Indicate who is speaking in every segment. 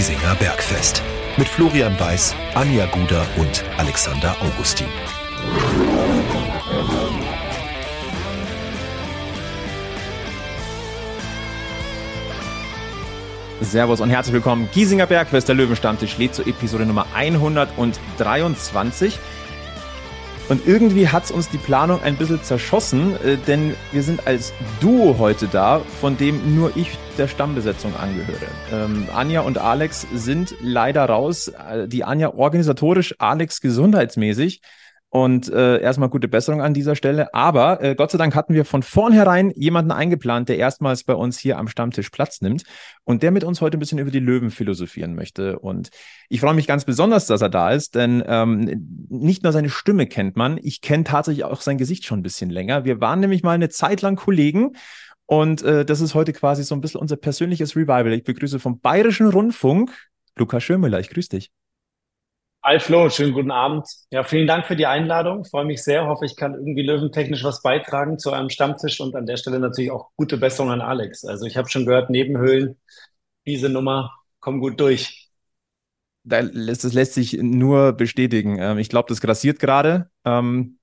Speaker 1: Giesinger Bergfest mit Florian Weiß, Anja Guder und Alexander Augustin.
Speaker 2: Servus und herzlich willkommen. Giesinger Bergfest, der Löwenstammtisch, lädt zur Episode Nummer 123. Und irgendwie hat es uns die Planung ein bisschen zerschossen, äh, denn wir sind als Duo heute da, von dem nur ich der Stammbesetzung angehöre. Ähm, Anja und Alex sind leider raus. Äh, die Anja organisatorisch, Alex gesundheitsmäßig. Und äh, erstmal gute Besserung an dieser Stelle. Aber äh, Gott sei Dank hatten wir von vornherein jemanden eingeplant, der erstmals bei uns hier am Stammtisch Platz nimmt und der mit uns heute ein bisschen über die Löwen philosophieren möchte. Und ich freue mich ganz besonders, dass er da ist, denn ähm, nicht nur seine Stimme kennt man, ich kenne tatsächlich auch sein Gesicht schon ein bisschen länger. Wir waren nämlich mal eine Zeit lang Kollegen und äh, das ist heute quasi so ein bisschen unser persönliches Revival. Ich begrüße vom Bayerischen Rundfunk Lukas Schömüller. Ich grüße dich.
Speaker 3: Hi Flo, schönen guten Abend. Ja, vielen Dank für die Einladung. Freue mich sehr. Hoffe, ich kann irgendwie löwentechnisch was beitragen zu einem Stammtisch und an der Stelle natürlich auch gute Besserung an Alex. Also ich habe schon gehört, Nebenhöhlen, diese Nummer, komm gut durch.
Speaker 2: Das lässt sich nur bestätigen. Ähm, ich glaube, das grassiert gerade. Ähm,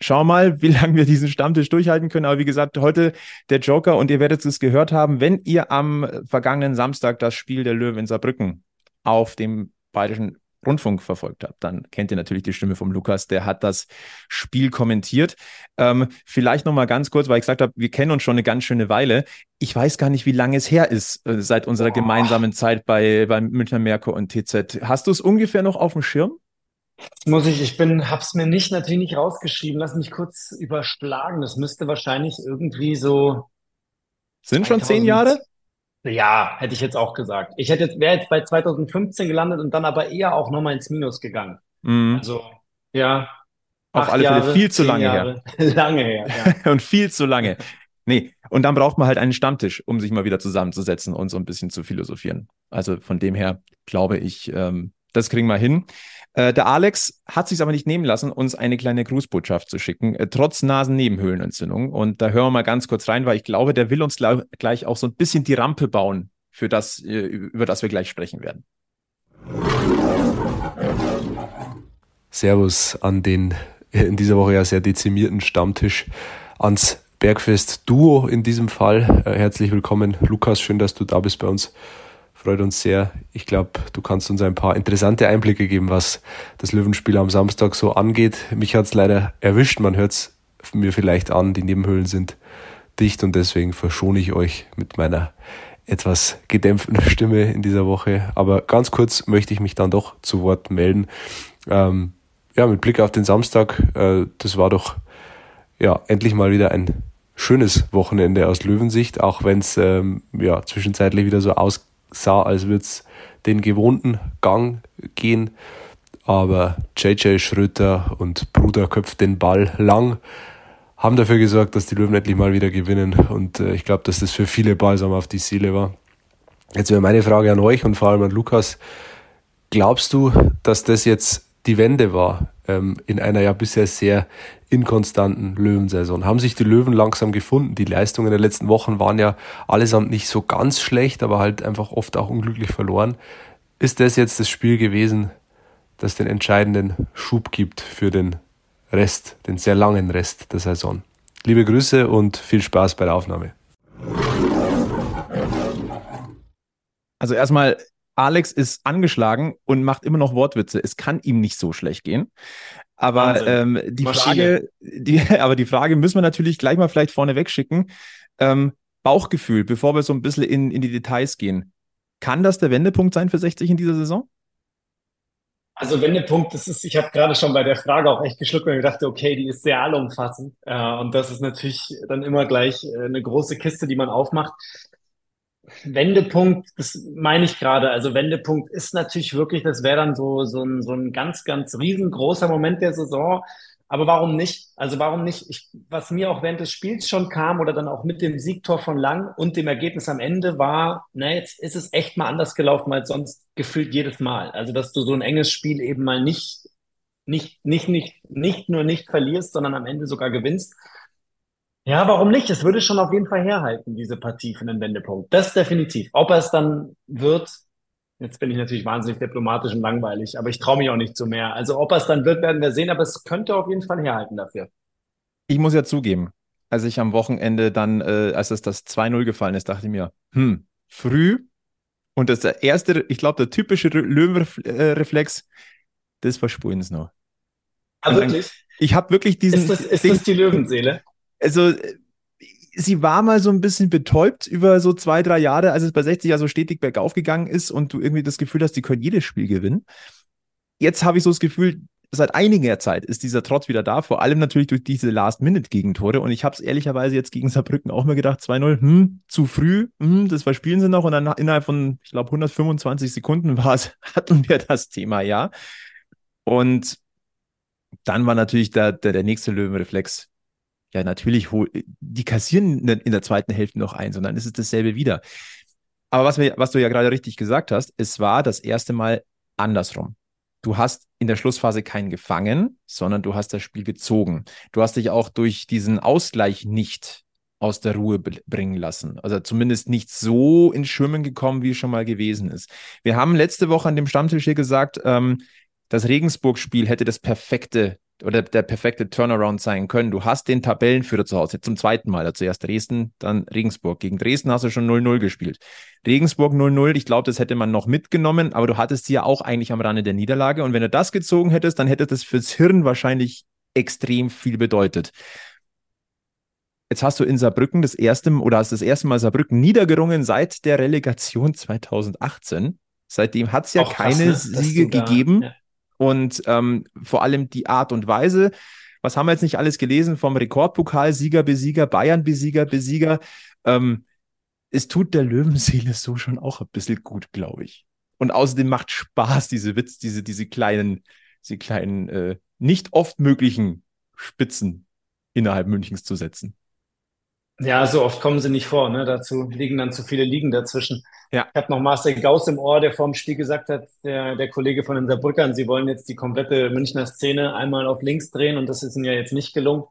Speaker 2: schau mal, wie lange wir diesen Stammtisch durchhalten können. Aber wie gesagt, heute der Joker und ihr werdet es gehört haben, wenn ihr am vergangenen Samstag das Spiel der Löwen in Saarbrücken auf dem Bayerischen Rundfunk verfolgt habt, dann kennt ihr natürlich die Stimme vom Lukas, der hat das Spiel kommentiert. Ähm, vielleicht nochmal ganz kurz, weil ich gesagt habe, wir kennen uns schon eine ganz schöne Weile. Ich weiß gar nicht, wie lange es her ist, äh, seit unserer Boah. gemeinsamen Zeit bei, bei Münchner Merkur und TZ. Hast du es ungefähr noch auf dem Schirm?
Speaker 3: Muss ich, ich bin, hab's mir nicht natürlich nicht rausgeschrieben. Lass mich kurz überschlagen. Das müsste wahrscheinlich irgendwie so.
Speaker 2: Sind schon zehn Jahre?
Speaker 3: Ja, hätte ich jetzt auch gesagt. Ich hätte jetzt, wäre jetzt bei 2015 gelandet und dann aber eher auch nochmal ins Minus gegangen.
Speaker 2: Mhm.
Speaker 3: Also, ja.
Speaker 2: Auf alle Fälle viel zu lange
Speaker 3: Jahre.
Speaker 2: her.
Speaker 3: lange her,
Speaker 2: ja. und viel zu lange. Nee, und dann braucht man halt einen Stammtisch, um sich mal wieder zusammenzusetzen und so ein bisschen zu philosophieren. Also von dem her glaube ich, ähm, das kriegen wir hin. Äh, der Alex hat sich aber nicht nehmen lassen, uns eine kleine Grußbotschaft zu schicken, äh, trotz Nasennebenhöhlenentzündung. Und da hören wir mal ganz kurz rein, weil ich glaube, der will uns gleich auch so ein bisschen die Rampe bauen, für das, äh, über das wir gleich sprechen werden.
Speaker 4: Servus an den in dieser Woche ja sehr dezimierten Stammtisch, ans Bergfest Duo in diesem Fall. Herzlich willkommen, Lukas. Schön, dass du da bist bei uns freut uns sehr. Ich glaube, du kannst uns ein paar interessante Einblicke geben, was das Löwenspiel am Samstag so angeht. Mich hat es leider erwischt, man hört es mir vielleicht an, die Nebenhöhlen sind dicht und deswegen verschone ich euch mit meiner etwas gedämpften Stimme in dieser Woche. Aber ganz kurz möchte ich mich dann doch zu Wort melden. Ähm, ja, mit Blick auf den Samstag, äh, das war doch ja endlich mal wieder ein schönes Wochenende aus Löwensicht, auch wenn es ähm, ja zwischenzeitlich wieder so aus sah, als würde es den gewohnten Gang gehen. Aber JJ Schröter und Bruder köpft den Ball lang, haben dafür gesorgt, dass die Löwen endlich mal wieder gewinnen. Und äh, ich glaube, dass das für viele Balsam auf die Seele war. Jetzt wäre meine Frage an euch und vor allem an Lukas. Glaubst du, dass das jetzt die Wende war ähm, in einer ja bisher sehr inkonstanten Löwensaison. Haben sich die Löwen langsam gefunden. Die Leistungen der letzten Wochen waren ja allesamt nicht so ganz schlecht, aber halt einfach oft auch unglücklich verloren. Ist das jetzt das Spiel gewesen, das den entscheidenden Schub gibt für den Rest, den sehr langen Rest der Saison? Liebe Grüße und viel Spaß bei der Aufnahme.
Speaker 2: Also erstmal, Alex ist angeschlagen und macht immer noch Wortwitze. Es kann ihm nicht so schlecht gehen. Aber ähm, die Frage, die, aber die Frage müssen wir natürlich gleich mal vielleicht vorne wegschicken. Ähm, Bauchgefühl, bevor wir so ein bisschen in, in die Details gehen. Kann das der Wendepunkt sein für 60 in dieser Saison?
Speaker 3: Also Wendepunkt, das ist, ich habe gerade schon bei der Frage auch echt geschluckt und gedacht, okay, die ist sehr allumfassend. Äh, und das ist natürlich dann immer gleich äh, eine große Kiste, die man aufmacht. Wendepunkt, das meine ich gerade. Also Wendepunkt ist natürlich wirklich, das wäre dann so, so, ein, so ein ganz, ganz riesengroßer Moment der Saison. Aber warum nicht? Also warum nicht? Ich, was mir auch während des Spiels schon kam oder dann auch mit dem Siegtor von Lang und dem Ergebnis am Ende war, na, jetzt ist es echt mal anders gelaufen als sonst gefühlt jedes Mal. Also, dass du so ein enges Spiel eben mal nicht, nicht, nicht, nicht, nicht nur nicht verlierst, sondern am Ende sogar gewinnst. Ja, warum nicht? Es würde schon auf jeden Fall herhalten, diese Partie für einen Wendepunkt. Das definitiv. Ob er es dann wird, Jetzt bin ich natürlich wahnsinnig diplomatisch und langweilig, aber ich traue mich auch nicht zu mehr. Also ob er es dann wird, werden wir sehen, aber es könnte auf jeden Fall herhalten dafür.
Speaker 2: Ich muss ja zugeben, als ich am Wochenende dann, äh, als es das 2-0 gefallen ist, dachte ich mir, hm, früh und das der erste, ich glaube, der typische Löwenreflex, das verspulen es noch.
Speaker 3: Ah, wirklich?
Speaker 2: Ich habe wirklich diesen.
Speaker 3: Ist das, ist das die Löwenseele?
Speaker 2: Also, sie war mal so ein bisschen betäubt über so zwei, drei Jahre, als es bei 60 ja so stetig bergauf gegangen ist und du irgendwie das Gefühl hast, die können jedes Spiel gewinnen. Jetzt habe ich so das Gefühl, seit einiger Zeit ist dieser Trotz wieder da, vor allem natürlich durch diese Last-Minute-Gegentore. Und ich habe es ehrlicherweise jetzt gegen Saarbrücken auch mal gedacht, 2-0, hm, zu früh, hm, das verspielen sie noch. Und dann innerhalb von, ich glaube, 125 Sekunden war es, hatten wir das Thema, ja. Und dann war natürlich der, der, der nächste Löwenreflex. Ja, natürlich, die kassieren in der, zweiten Hälfte noch eins und dann ist es dasselbe wieder. Aber was, wir, was du ja gerade richtig gesagt hast, es war das erste Mal andersrum. Du hast in der Schlussphase keinen gefangen, sondern du hast das Spiel gezogen. Du hast dich auch durch diesen Ausgleich nicht aus der Ruhe bringen lassen. Also zumindest nicht so ins Schwimmen gekommen, wie es schon mal gewesen ist. Wir haben letzte Woche an dem Stammtisch hier gesagt, ähm, das Regensburg-Spiel hätte das perfekte oder der perfekte Turnaround sein können. Du hast den Tabellenführer zu Hause zum zweiten Mal. Also zuerst Dresden, dann Regensburg. Gegen Dresden hast du schon 0-0 gespielt. Regensburg 0-0, ich glaube, das hätte man noch mitgenommen, aber du hattest sie ja auch eigentlich am Rande der Niederlage. Und wenn du das gezogen hättest, dann hätte das fürs Hirn wahrscheinlich extrem viel bedeutet. Jetzt hast du in Saarbrücken das erste oder hast das erste Mal Saarbrücken niedergerungen seit der Relegation 2018. Seitdem hat es ja auch keine krass, ne? Siege gegeben. Ja. Und ähm, vor allem die Art und Weise. Was haben wir jetzt nicht alles gelesen vom Rekordpokalsieger, Besieger, Bayern-Besieger, Besieger? Ähm, es tut der Löwenseele so schon auch ein bisschen gut, glaube ich. Und außerdem macht Spaß, diese Witz, diese, diese kleinen, diese kleinen, äh, nicht oft möglichen Spitzen innerhalb Münchens zu setzen.
Speaker 3: Ja, so oft kommen sie nicht vor. Ne? Dazu liegen dann zu viele Liegen dazwischen. Ja. Ich habe noch Marcel Gauss im Ohr, der vor dem Spiel gesagt hat, der, der Kollege von den Saarbrückern, sie wollen jetzt die komplette Münchner Szene einmal auf links drehen und das ist ihnen ja jetzt nicht gelungen.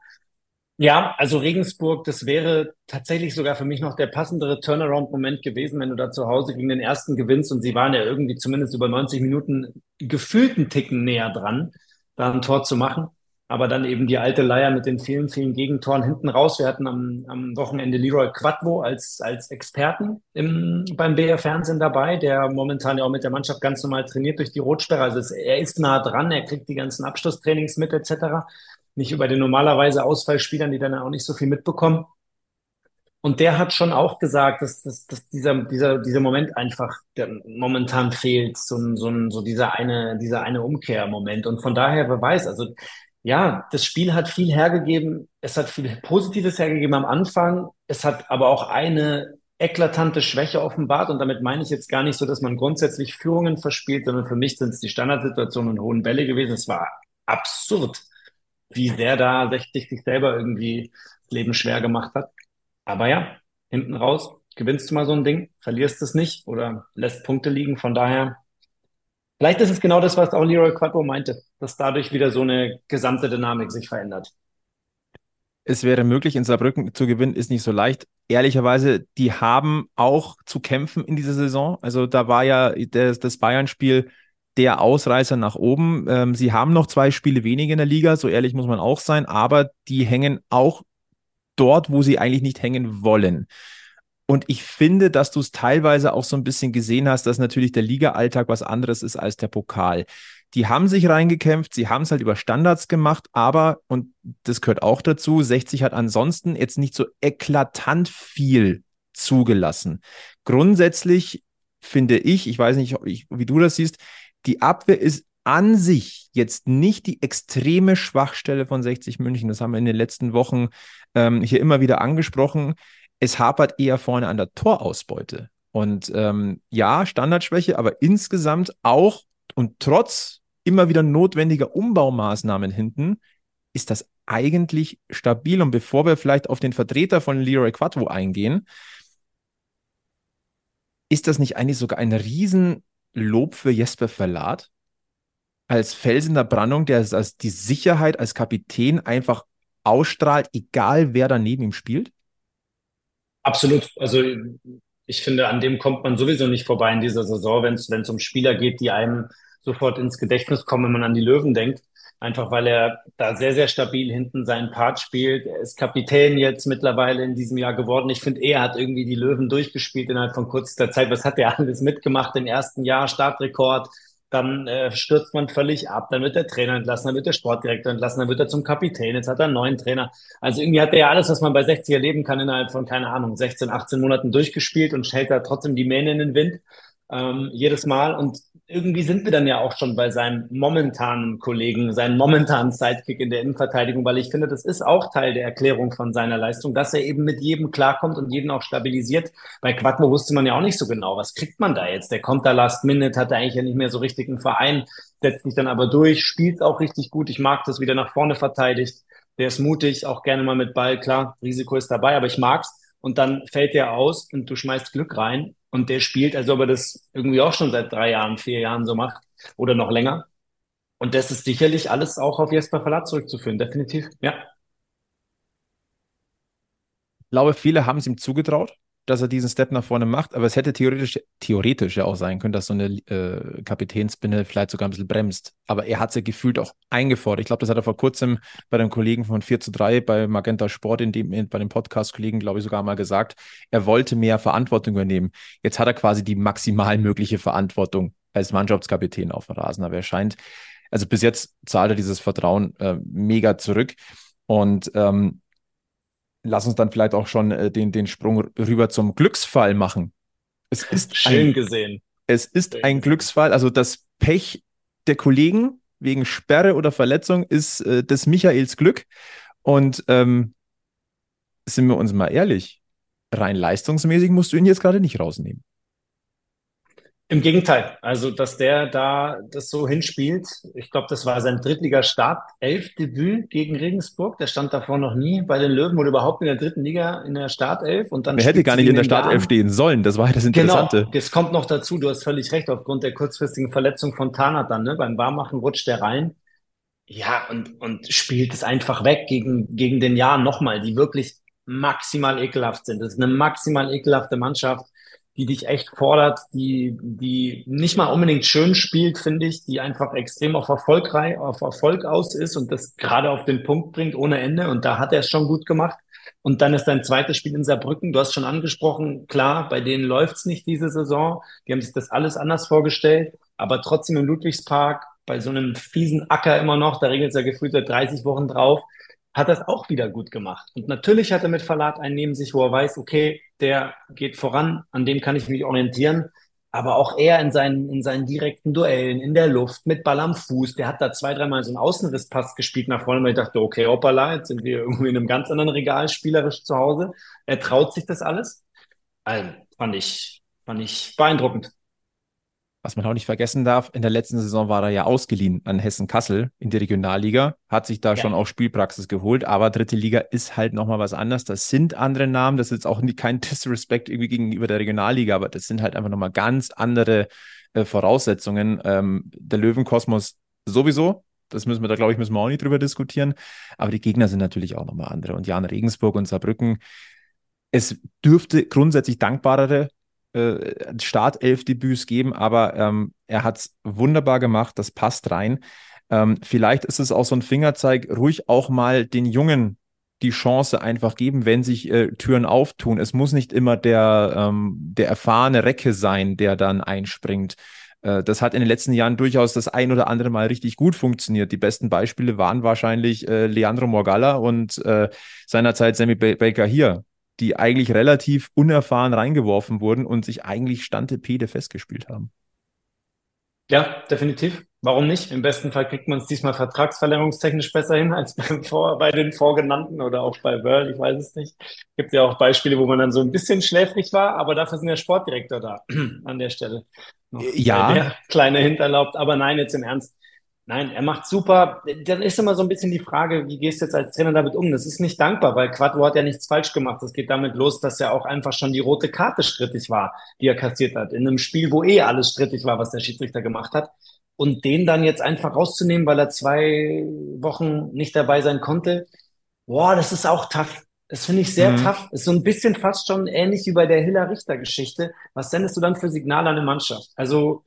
Speaker 3: Ja, also Regensburg, das wäre tatsächlich sogar für mich noch der passendere Turnaround-Moment gewesen, wenn du da zu Hause gegen den ersten gewinnst und sie waren ja irgendwie zumindest über 90 Minuten gefühlten Ticken näher dran, da ein Tor zu machen aber dann eben die alte Leier mit den vielen, vielen Gegentoren hinten raus. Wir hatten am, am Wochenende Leroy Quadvo als, als Experten im, beim BR Fernsehen dabei, der momentan ja auch mit der Mannschaft ganz normal trainiert durch die Rotsperre. Also es, er ist nah dran, er kriegt die ganzen Abschlusstrainings mit etc. Nicht über den normalerweise Ausfallspielern, die dann auch nicht so viel mitbekommen. Und der hat schon auch gesagt, dass, dass, dass dieser, dieser, dieser Moment einfach momentan fehlt, so, so, so dieser eine, dieser eine Umkehrmoment. Und von daher, wer weiß, also ja, das Spiel hat viel hergegeben. Es hat viel Positives hergegeben am Anfang. Es hat aber auch eine eklatante Schwäche offenbart. Und damit meine ich jetzt gar nicht so, dass man grundsätzlich Führungen verspielt, sondern für mich sind es die Standardsituationen und hohen Bälle gewesen. Es war absurd, wie sehr da 60 sich selber irgendwie das Leben schwer gemacht hat. Aber ja, hinten raus gewinnst du mal so ein Ding, verlierst es nicht oder lässt Punkte liegen. Von daher Vielleicht ist es genau das, was auch Leroy Quadro meinte, dass dadurch wieder so eine gesamte Dynamik sich verändert.
Speaker 2: Es wäre möglich, in Saarbrücken zu gewinnen, ist nicht so leicht. Ehrlicherweise, die haben auch zu kämpfen in dieser Saison. Also da war ja das, das Bayern-Spiel der Ausreißer nach oben. Ähm, sie haben noch zwei Spiele weniger in der Liga, so ehrlich muss man auch sein, aber die hängen auch dort, wo sie eigentlich nicht hängen wollen. Und ich finde, dass du es teilweise auch so ein bisschen gesehen hast, dass natürlich der Liga-Alltag was anderes ist als der Pokal. Die haben sich reingekämpft, sie haben es halt über Standards gemacht, aber, und das gehört auch dazu, 60 hat ansonsten jetzt nicht so eklatant viel zugelassen. Grundsätzlich finde ich, ich weiß nicht, wie du das siehst, die Abwehr ist an sich jetzt nicht die extreme Schwachstelle von 60 München. Das haben wir in den letzten Wochen ähm, hier immer wieder angesprochen es hapert eher vorne an der Torausbeute. Und ähm, ja, Standardschwäche, aber insgesamt auch und trotz immer wieder notwendiger Umbaumaßnahmen hinten ist das eigentlich stabil. Und bevor wir vielleicht auf den Vertreter von Leroy Quattro eingehen, ist das nicht eigentlich sogar ein Riesenlob für Jesper Verlat? Als Fels in der Brandung, der als die Sicherheit als Kapitän einfach ausstrahlt, egal wer daneben ihm spielt?
Speaker 3: Absolut. Also ich finde, an dem kommt man sowieso nicht vorbei in dieser Saison, wenn es um Spieler geht, die einem sofort ins Gedächtnis kommen, wenn man an die Löwen denkt. Einfach weil er da sehr, sehr stabil hinten seinen Part spielt. Er ist Kapitän jetzt mittlerweile in diesem Jahr geworden. Ich finde, er hat irgendwie die Löwen durchgespielt innerhalb von kurzer Zeit. Was hat er alles mitgemacht im ersten Jahr? Startrekord, dann äh, stürzt man völlig ab, dann wird der Trainer entlassen, dann wird der Sportdirektor entlassen, dann wird er zum Kapitän, jetzt hat er einen neuen Trainer. Also irgendwie hat er ja alles, was man bei 60 erleben kann, innerhalb von, keine Ahnung, 16, 18 Monaten durchgespielt und stellt da trotzdem die Mähne in den Wind ähm, jedes Mal. Und irgendwie sind wir dann ja auch schon bei seinem momentanen Kollegen, seinem momentanen Sidekick in der Innenverteidigung, weil ich finde, das ist auch Teil der Erklärung von seiner Leistung, dass er eben mit jedem klarkommt und jeden auch stabilisiert. Bei Quattro wusste man ja auch nicht so genau, was kriegt man da jetzt? Der kommt da last minute, hat eigentlich ja nicht mehr so richtig einen Verein, setzt sich dann aber durch, spielt auch richtig gut. Ich mag das, wieder nach vorne verteidigt. Der ist mutig, auch gerne mal mit Ball. Klar, Risiko ist dabei, aber ich mag's. Und dann fällt der aus und du schmeißt Glück rein und der spielt, als ob er das irgendwie auch schon seit drei Jahren, vier Jahren so macht oder noch länger. Und das ist sicherlich alles auch auf Jesper Verlat zurückzuführen, definitiv, ja.
Speaker 2: Ich glaube, viele haben es ihm zugetraut dass er diesen Step nach vorne macht, aber es hätte theoretisch, theoretisch ja auch sein können, dass so eine äh, Kapitänsbinde vielleicht sogar ein bisschen bremst. Aber er hat sie gefühlt auch eingefordert. Ich glaube, das hat er vor kurzem bei den Kollegen von 4 zu 3 bei Magenta Sport, in dem, bei den Podcast-Kollegen, glaube ich, sogar mal gesagt, er wollte mehr Verantwortung übernehmen. Jetzt hat er quasi die maximal mögliche Verantwortung als Mannschaftskapitän auf dem Rasen. Aber er scheint, also bis jetzt zahlt er dieses Vertrauen äh, mega zurück. Und ähm, lass uns dann vielleicht auch schon äh, den, den Sprung rüber zum Glücksfall machen.
Speaker 3: Es ist schön ein, gesehen.
Speaker 2: Es ist schön. ein Glücksfall. Also das Pech der Kollegen wegen Sperre oder Verletzung ist äh, des Michaels Glück. Und ähm, sind wir uns mal ehrlich, rein leistungsmäßig musst du ihn jetzt gerade nicht rausnehmen.
Speaker 3: Im Gegenteil, also dass der da das so hinspielt, ich glaube, das war sein Drittliga-Start, elf Debüt gegen Regensburg, der stand davor noch nie bei den Löwen oder überhaupt in der dritten Liga in der Startelf und dann.
Speaker 2: Er hätte gar nicht in der Startelf stehen sollen, das war das Interessante.
Speaker 3: Genau, das kommt noch dazu, du hast völlig recht, aufgrund der kurzfristigen Verletzung von Tanat dann, ne? beim Warmmachen rutscht der rein. Ja, und, und spielt es einfach weg gegen, gegen den Jahr nochmal, die wirklich maximal ekelhaft sind. Das ist eine maximal ekelhafte Mannschaft die dich echt fordert, die, die nicht mal unbedingt schön spielt, finde ich, die einfach extrem auf Erfolg, auf Erfolg aus ist und das gerade auf den Punkt bringt ohne Ende. Und da hat er es schon gut gemacht. Und dann ist dein zweites Spiel in Saarbrücken. Du hast schon angesprochen, klar, bei denen läuft's nicht diese Saison. Die haben sich das alles anders vorgestellt. Aber trotzdem im Ludwigspark, bei so einem fiesen Acker immer noch, da regnet es ja gefühlt seit 30 Wochen drauf, hat das auch wieder gut gemacht. Und natürlich hat er mit Verlat einen neben sich, wo er weiß, okay, der geht voran, an dem kann ich mich orientieren. Aber auch er in seinen, in seinen direkten Duellen, in der Luft, mit Ball am Fuß, der hat da zwei, dreimal so einen Außenrisspass gespielt nach vorne, weil ich dachte, okay, hoppala, jetzt sind wir irgendwie in einem ganz anderen Regal spielerisch zu Hause. Er traut sich das alles. Also, fand ich, fand ich beeindruckend.
Speaker 2: Was man auch nicht vergessen darf, in der letzten Saison war er ja ausgeliehen an Hessen-Kassel in die Regionalliga, hat sich da ja. schon auch Spielpraxis geholt, aber dritte Liga ist halt nochmal was anderes. Das sind andere Namen, das ist jetzt auch kein Disrespect irgendwie gegenüber der Regionalliga, aber das sind halt einfach nochmal ganz andere äh, Voraussetzungen. Ähm, der Löwenkosmos sowieso, das müssen wir da, glaube ich, müssen wir auch nicht drüber diskutieren. Aber die Gegner sind natürlich auch nochmal andere. Und Jan Regensburg und Saarbrücken, es dürfte grundsätzlich dankbarere äh, Startelf-Debüts geben, aber ähm, er hat es wunderbar gemacht, das passt rein. Ähm, vielleicht ist es auch so ein Fingerzeig, ruhig auch mal den Jungen die Chance einfach geben, wenn sich äh, Türen auftun. Es muss nicht immer der, ähm, der erfahrene Recke sein, der dann einspringt. Äh, das hat in den letzten Jahren durchaus das ein oder andere Mal richtig gut funktioniert. Die besten Beispiele waren wahrscheinlich äh, Leandro Morgalla und äh, seinerzeit Sammy Baker hier die eigentlich relativ unerfahren reingeworfen wurden und sich eigentlich Stantepede festgespielt haben.
Speaker 3: Ja, definitiv. Warum nicht? Im besten Fall kriegt man es diesmal vertragsverlängerungstechnisch besser hin als beim Vor bei den vorgenannten oder auch bei World, ich weiß es nicht. Gibt ja auch Beispiele, wo man dann so ein bisschen schläfrig war, aber dafür sind der Sportdirektor da an der Stelle.
Speaker 2: Noch ja. Der
Speaker 3: kleine Hinterlaubt, aber nein, jetzt im Ernst. Nein, er macht super. Dann ist immer so ein bisschen die Frage, wie gehst du jetzt als Trainer damit um? Das ist nicht dankbar, weil Quattro hat ja nichts falsch gemacht. Das geht damit los, dass er auch einfach schon die rote Karte strittig war, die er kassiert hat. In einem Spiel, wo eh alles strittig war, was der Schiedsrichter gemacht hat. Und den dann jetzt einfach rauszunehmen, weil er zwei Wochen nicht dabei sein konnte, boah, das ist auch tough. Das finde ich sehr mhm. tough. Ist so ein bisschen fast schon ähnlich wie bei der Hiller-Richter-Geschichte. Was sendest du dann für Signale an eine Mannschaft? Also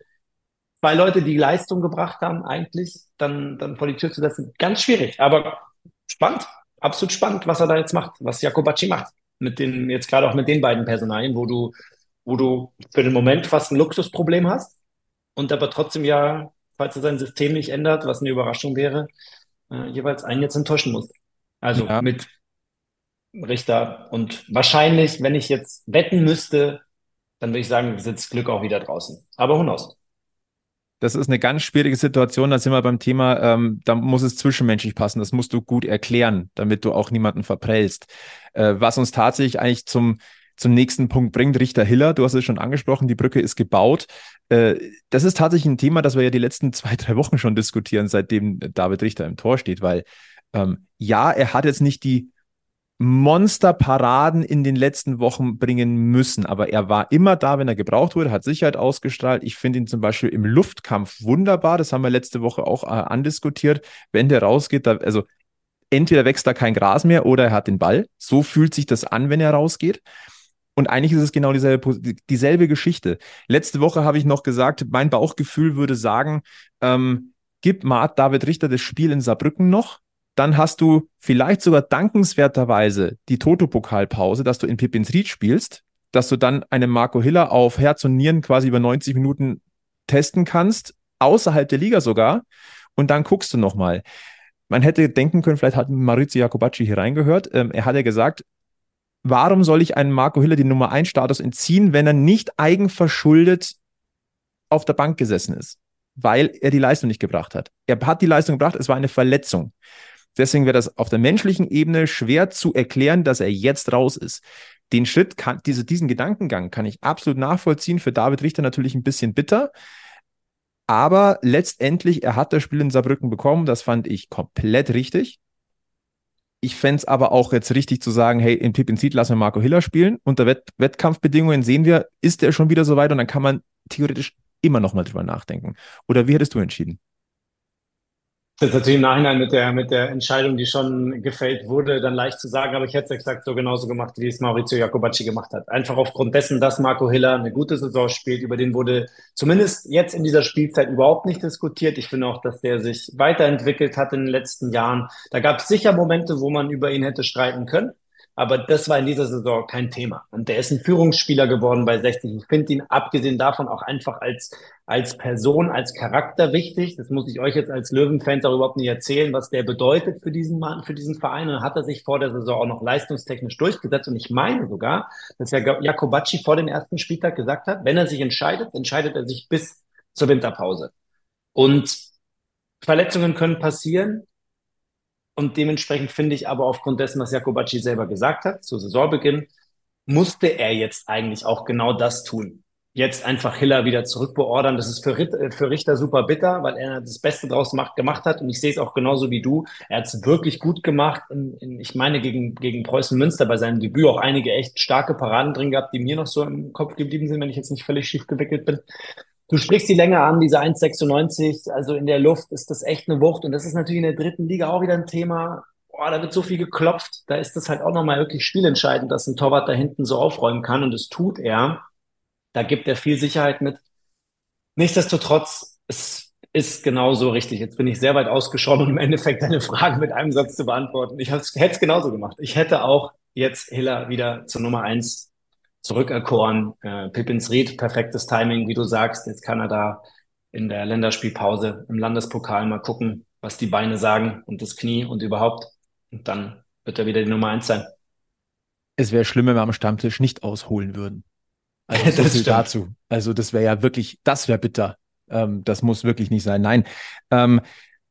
Speaker 3: zwei Leute, die Leistung gebracht haben, eigentlich, dann, dann vor die Tür zu lassen, ganz schwierig. Aber spannend, absolut spannend, was er da jetzt macht, was Jakobacci macht. Mit den, jetzt gerade auch mit den beiden Personalien, wo du, wo du für den Moment fast ein Luxusproblem hast und aber trotzdem ja, falls er sein System nicht ändert, was eine Überraschung wäre, äh, jeweils einen jetzt enttäuschen muss. Also ja. mit Richter und wahrscheinlich, wenn ich jetzt wetten müsste, dann würde ich sagen, sitzt Glück auch wieder draußen. Aber knows?
Speaker 2: Das ist eine ganz schwierige Situation. Da sind wir beim Thema, ähm, da muss es zwischenmenschlich passen. Das musst du gut erklären, damit du auch niemanden verprellst. Äh, was uns tatsächlich eigentlich zum, zum nächsten Punkt bringt, Richter Hiller, du hast es schon angesprochen, die Brücke ist gebaut. Äh, das ist tatsächlich ein Thema, das wir ja die letzten zwei, drei Wochen schon diskutieren, seitdem David Richter im Tor steht, weil ähm, ja, er hat jetzt nicht die Monsterparaden in den letzten Wochen bringen müssen. Aber er war immer da, wenn er gebraucht wurde, hat Sicherheit ausgestrahlt. Ich finde ihn zum Beispiel im Luftkampf wunderbar. Das haben wir letzte Woche auch äh, andiskutiert. Wenn der rausgeht, da, also entweder wächst da kein Gras mehr oder er hat den Ball. So fühlt sich das an, wenn er rausgeht. Und eigentlich ist es genau dieselbe, dieselbe Geschichte. Letzte Woche habe ich noch gesagt, mein Bauchgefühl würde sagen, ähm, gib Mart David Richter das Spiel in Saarbrücken noch dann hast du vielleicht sogar dankenswerterweise die Toto-Pokalpause, dass du in Pippins Ried spielst, dass du dann einen Marco Hiller auf Herz und Nieren quasi über 90 Minuten testen kannst, außerhalb der Liga sogar, und dann guckst du nochmal. Man hätte denken können, vielleicht hat Maurizio Jacobacci hier reingehört. Ähm, er hat ja gesagt, warum soll ich einem Marco Hiller den Nummer 1 Status entziehen, wenn er nicht eigenverschuldet auf der Bank gesessen ist? Weil er die Leistung nicht gebracht hat. Er hat die Leistung gebracht, es war eine Verletzung. Deswegen wäre das auf der menschlichen Ebene schwer zu erklären, dass er jetzt raus ist. Den Schritt, kann, diese, diesen Gedankengang kann ich absolut nachvollziehen. Für David Richter natürlich ein bisschen bitter. Aber letztendlich, er hat das Spiel in Saarbrücken bekommen. Das fand ich komplett richtig. Ich fände es aber auch jetzt richtig zu sagen, hey, in Pippin Seed lassen wir Marco Hiller spielen. Unter Wett Wettkampfbedingungen sehen wir, ist er schon wieder so weit und dann kann man theoretisch immer noch mal drüber nachdenken. Oder wie hättest du entschieden?
Speaker 3: Das ist natürlich im Nachhinein mit der, mit der Entscheidung, die schon gefällt wurde, dann leicht zu sagen, aber ich hätte es exakt so genauso gemacht, wie es Maurizio Jacobacci gemacht hat. Einfach aufgrund dessen, dass Marco Hiller eine gute Saison spielt, über den wurde zumindest jetzt in dieser Spielzeit überhaupt nicht diskutiert. Ich finde auch, dass der sich weiterentwickelt hat in den letzten Jahren. Da gab es sicher Momente, wo man über ihn hätte streiten können. Aber das war in dieser Saison kein Thema. Und der ist ein Führungsspieler geworden bei 60. Ich finde ihn abgesehen davon auch einfach als, als Person, als Charakter wichtig. Das muss ich euch jetzt als Löwenfans auch überhaupt nicht erzählen, was der bedeutet für diesen Mann, für diesen Verein. Und hat er sich vor der Saison auch noch leistungstechnisch durchgesetzt. Und ich meine sogar, dass ja Jakobacci vor dem ersten Spieltag gesagt hat, wenn er sich entscheidet, entscheidet er sich bis zur Winterpause. Und Verletzungen können passieren. Und dementsprechend finde ich aber aufgrund dessen, was Jakobacci selber gesagt hat, zu Saisonbeginn, musste er jetzt eigentlich auch genau das tun. Jetzt einfach Hiller wieder zurückbeordern. Das ist für, äh, für Richter super bitter, weil er das Beste draus macht, gemacht hat. Und ich sehe es auch genauso wie du. Er hat es wirklich gut gemacht. In, in, ich meine, gegen, gegen Preußen Münster bei seinem Debüt auch einige echt starke Paraden drin gehabt, die mir noch so im Kopf geblieben sind, wenn ich jetzt nicht völlig schief gewickelt bin. Du sprichst die Länge an, diese 1,96, also in der Luft ist das echt eine Wucht. Und das ist natürlich in der dritten Liga auch wieder ein Thema. Boah, da wird so viel geklopft. Da ist das halt auch nochmal wirklich spielentscheidend, dass ein Torwart da hinten so aufräumen kann. Und das tut er. Da gibt er viel Sicherheit mit. Nichtsdestotrotz, es ist genauso richtig. Jetzt bin ich sehr weit ausgeschaut, um im Endeffekt deine Frage mit einem Satz zu beantworten. Ich hätte es genauso gemacht. Ich hätte auch jetzt Hiller wieder zur Nummer eins zurückerkoren. Äh, Pippins Ried, perfektes Timing, wie du sagst. Jetzt kann er da in der Länderspielpause im Landespokal mal gucken, was die Beine sagen und das Knie und überhaupt. Und dann wird er wieder die Nummer eins sein.
Speaker 2: Es wäre schlimm, wenn wir am Stammtisch nicht ausholen würden. Also so viel dazu. Also das wäre ja wirklich, das wäre bitter. Ähm, das muss wirklich nicht sein. Nein. Ähm,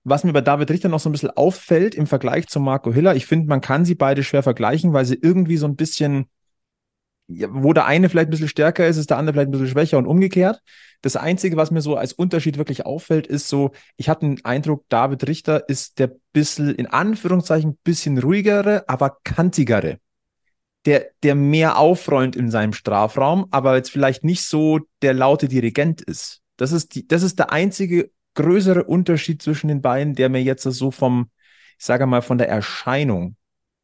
Speaker 2: was mir bei David Richter noch so ein bisschen auffällt im Vergleich zu Marco Hiller, ich finde, man kann sie beide schwer vergleichen, weil sie irgendwie so ein bisschen wo der eine vielleicht ein bisschen stärker ist, ist der andere vielleicht ein bisschen schwächer und umgekehrt. Das Einzige, was mir so als Unterschied wirklich auffällt, ist so, ich hatte den Eindruck, David Richter ist der bisschen, in Anführungszeichen, bisschen ruhigere, aber kantigere. Der, der mehr aufräumt in seinem Strafraum, aber jetzt vielleicht nicht so der laute Dirigent ist. Das ist, die, das ist der einzige größere Unterschied zwischen den beiden, der mir jetzt so vom, ich sage mal, von der Erscheinung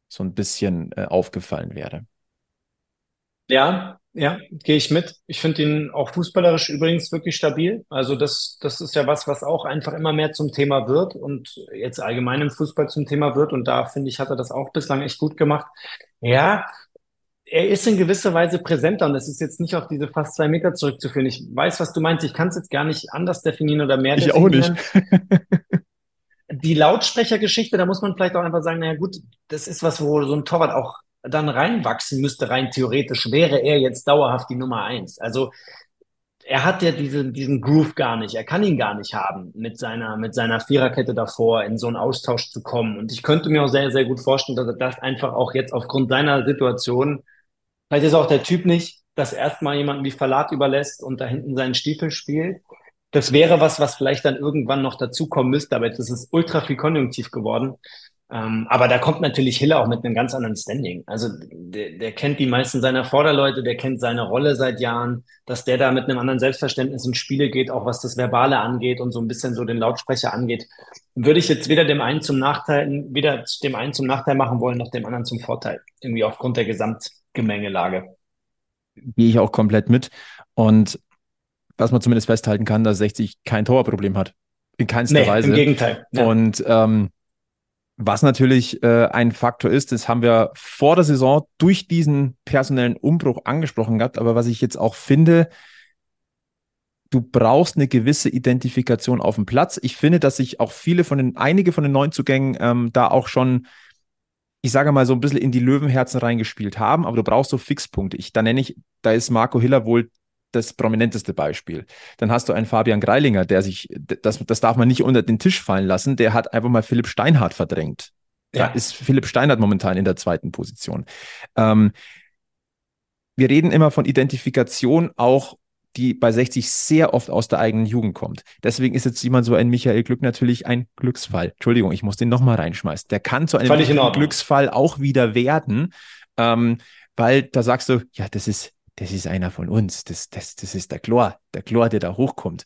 Speaker 2: so ein bisschen äh, aufgefallen wäre.
Speaker 3: Ja, ja, gehe ich mit. Ich finde ihn auch fußballerisch übrigens wirklich stabil. Also das, das ist ja was, was auch einfach immer mehr zum Thema wird und jetzt allgemein im Fußball zum Thema wird. Und da finde ich, hat er das auch bislang echt gut gemacht. Ja, er ist in gewisser Weise präsenter und es ist jetzt nicht auf diese fast zwei Meter zurückzuführen. Ich weiß, was du meinst. Ich kann es jetzt gar nicht anders definieren oder mehr
Speaker 2: ich
Speaker 3: definieren.
Speaker 2: Ich auch nicht.
Speaker 3: Die Lautsprechergeschichte, da muss man vielleicht auch einfach sagen, naja gut, das ist was, wo so ein Torwart auch dann reinwachsen müsste, rein theoretisch, wäre er jetzt dauerhaft die Nummer eins. Also er hat ja diese, diesen Groove gar nicht. Er kann ihn gar nicht haben, mit seiner, mit seiner Viererkette davor in so einen Austausch zu kommen. Und ich könnte mir auch sehr, sehr gut vorstellen, dass er das einfach auch jetzt aufgrund seiner Situation, vielleicht ist auch der Typ nicht, dass erstmal jemanden wie Verlat überlässt und da hinten seinen Stiefel spielt. Das wäre was, was vielleicht dann irgendwann noch dazukommen müsste, aber jetzt ist es ultra viel konjunktiv geworden. Ähm, aber da kommt natürlich Hiller auch mit einem ganz anderen Standing. Also der, der kennt die meisten seiner Vorderleute, der kennt seine Rolle seit Jahren, dass der da mit einem anderen Selbstverständnis in Spiele geht, auch was das Verbale angeht und so ein bisschen so den Lautsprecher angeht, würde ich jetzt weder dem einen zum Nachteil, weder dem einen zum Nachteil machen wollen, noch dem anderen zum Vorteil. Irgendwie aufgrund der Gesamtgemengelage.
Speaker 2: Gehe ich auch komplett mit. Und was man zumindest festhalten kann, dass 60 kein Torproblem hat. In keinster nee, Weise.
Speaker 3: Im Gegenteil.
Speaker 2: Ja. Und ähm, was natürlich äh, ein Faktor ist, das haben wir vor der Saison durch diesen personellen Umbruch angesprochen gehabt, aber was ich jetzt auch finde, du brauchst eine gewisse Identifikation auf dem Platz. Ich finde, dass sich auch viele von den, einige von den Neuzugängen ähm, da auch schon, ich sage mal, so ein bisschen in die Löwenherzen reingespielt haben, aber du brauchst so Fixpunkte. Ich, da nenne ich, da ist Marco Hiller wohl das prominenteste Beispiel. Dann hast du einen Fabian Greilinger, der sich, das, das darf man nicht unter den Tisch fallen lassen, der hat einfach mal Philipp Steinhardt verdrängt. Ja. Da ist Philipp Steinhardt momentan in der zweiten Position. Ähm, wir reden immer von Identifikation, auch die bei 60 sehr oft aus der eigenen Jugend kommt. Deswegen ist jetzt jemand so ein Michael Glück natürlich ein Glücksfall. Entschuldigung, ich muss den nochmal reinschmeißen. Der kann zu einem Glücksfall auch wieder werden, ähm, weil da sagst du, ja, das ist das ist einer von uns, das, das, das ist der Chlor, der Chlor, der da hochkommt.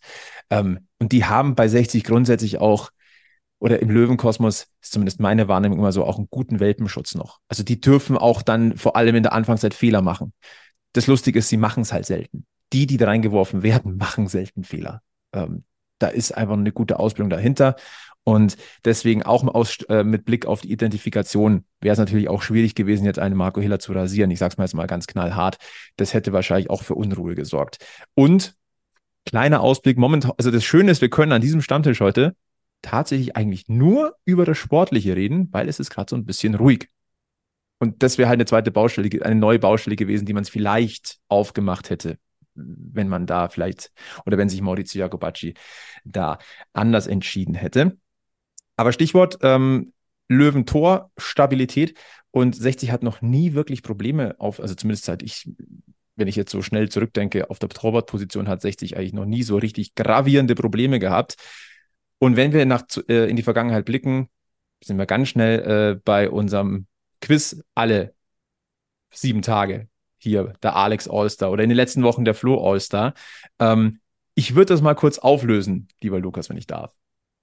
Speaker 2: Ähm, und die haben bei 60 grundsätzlich auch, oder im Löwenkosmos, ist zumindest meine Wahrnehmung immer so, auch einen guten Welpenschutz noch. Also die dürfen auch dann vor allem in der Anfangszeit Fehler machen. Das Lustige ist, sie machen es halt selten. Die, die da reingeworfen werden, machen selten Fehler. Ähm, da ist einfach eine gute Ausbildung dahinter. Und deswegen auch aus, äh, mit Blick auf die Identifikation wäre es natürlich auch schwierig gewesen, jetzt einen Marco Hiller zu rasieren. Ich sage es mal jetzt mal ganz knallhart. Das hätte wahrscheinlich auch für Unruhe gesorgt. Und kleiner Ausblick momentan, also das Schöne ist, wir können an diesem Stammtisch heute tatsächlich eigentlich nur über das Sportliche reden, weil es ist gerade so ein bisschen ruhig. Und das wäre halt eine zweite Baustelle, eine neue Baustelle gewesen, die man vielleicht aufgemacht hätte, wenn man da vielleicht oder wenn sich Maurizio Jacobacci da anders entschieden hätte. Aber Stichwort ähm, Löwentor, Stabilität. Und 60 hat noch nie wirklich Probleme auf, also zumindest seit ich, wenn ich jetzt so schnell zurückdenke, auf der Torwartposition hat 60 eigentlich noch nie so richtig gravierende Probleme gehabt. Und wenn wir nach, äh, in die Vergangenheit blicken, sind wir ganz schnell äh, bei unserem Quiz alle sieben Tage hier, der Alex Allstar oder in den letzten Wochen der Flo Allstar. Ähm, ich würde das mal kurz auflösen, lieber Lukas, wenn ich darf.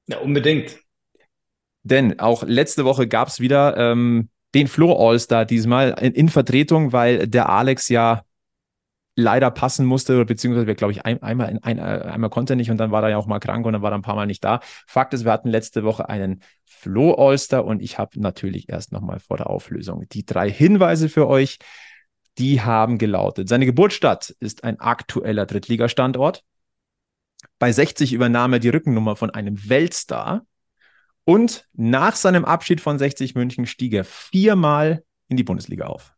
Speaker 3: Ja, unbedingt.
Speaker 2: Denn auch letzte Woche gab es wieder ähm, den Flo All-Star diesmal in, in, Vertretung, weil der Alex ja leider passen musste, beziehungsweise, glaube ich, ein, einmal, ein, einmal konnte er nicht und dann war er ja auch mal krank und dann war er ein paar Mal nicht da. Fakt ist, wir hatten letzte Woche einen Flo All-Star und ich habe natürlich erst nochmal vor der Auflösung die drei Hinweise für euch. Die haben gelautet. Seine Geburtsstadt ist ein aktueller Drittligastandort. Bei 60 übernahm er die Rückennummer von einem Weltstar. Und nach seinem Abschied von 60 München stieg er viermal in die Bundesliga auf.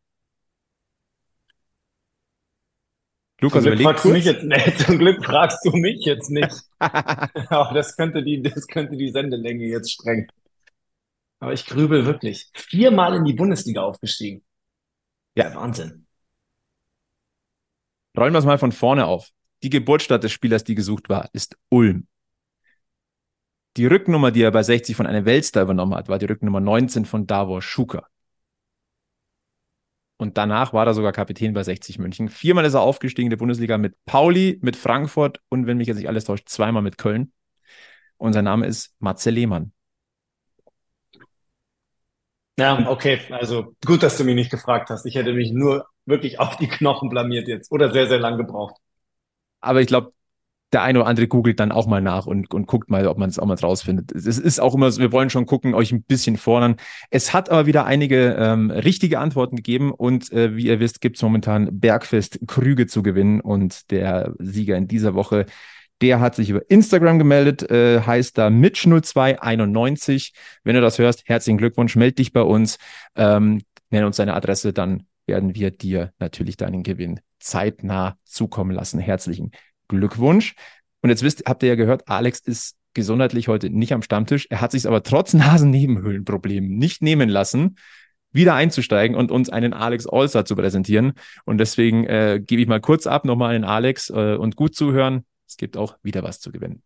Speaker 3: Lukas, zum Glück, fragst du mich jetzt, nee, zum Glück fragst du mich jetzt nicht. Aber das könnte, die, das könnte die Sendelänge jetzt sprengen. Aber ich grübel wirklich. Viermal in die Bundesliga aufgestiegen. Ja, Wahnsinn.
Speaker 2: Rollen wir es mal von vorne auf. Die Geburtsstadt des Spielers, die gesucht war, ist Ulm. Die Rücknummer, die er bei 60 von einem Weltstar übernommen hat, war die Rücknummer 19 von Davor Schuker. Und danach war er sogar Kapitän bei 60 München. Viermal ist er aufgestiegen in der Bundesliga mit Pauli, mit Frankfurt und, wenn mich jetzt nicht alles täuscht, zweimal mit Köln. Und sein Name ist Matze Lehmann.
Speaker 3: Ja, okay. Also gut, dass du mich nicht gefragt hast. Ich hätte mich nur wirklich auf die Knochen blamiert jetzt oder sehr, sehr lang gebraucht.
Speaker 2: Aber ich glaube, der eine oder andere googelt dann auch mal nach und, und guckt mal, ob man es auch mal rausfindet. Es ist auch immer so, wir wollen schon gucken, euch ein bisschen fordern. Es hat aber wieder einige ähm, richtige Antworten gegeben und äh, wie ihr wisst, gibt es momentan Bergfest Krüge zu gewinnen und der Sieger in dieser Woche, der hat sich über Instagram gemeldet, äh, heißt da Mitch0291. Wenn du das hörst, herzlichen Glückwunsch, meld dich bei uns, ähm, nenn uns deine Adresse, dann werden wir dir natürlich deinen Gewinn zeitnah zukommen lassen. Herzlichen Glückwunsch. Und jetzt wisst, habt ihr ja gehört, Alex ist gesundheitlich heute nicht am Stammtisch. Er hat sich aber trotz Nasennebenhöhlenproblemen nicht nehmen lassen, wieder einzusteigen und uns einen Alex Allstar zu präsentieren. Und deswegen äh, gebe ich mal kurz ab nochmal an Alex äh, und gut zuhören. Es gibt auch wieder was zu gewinnen.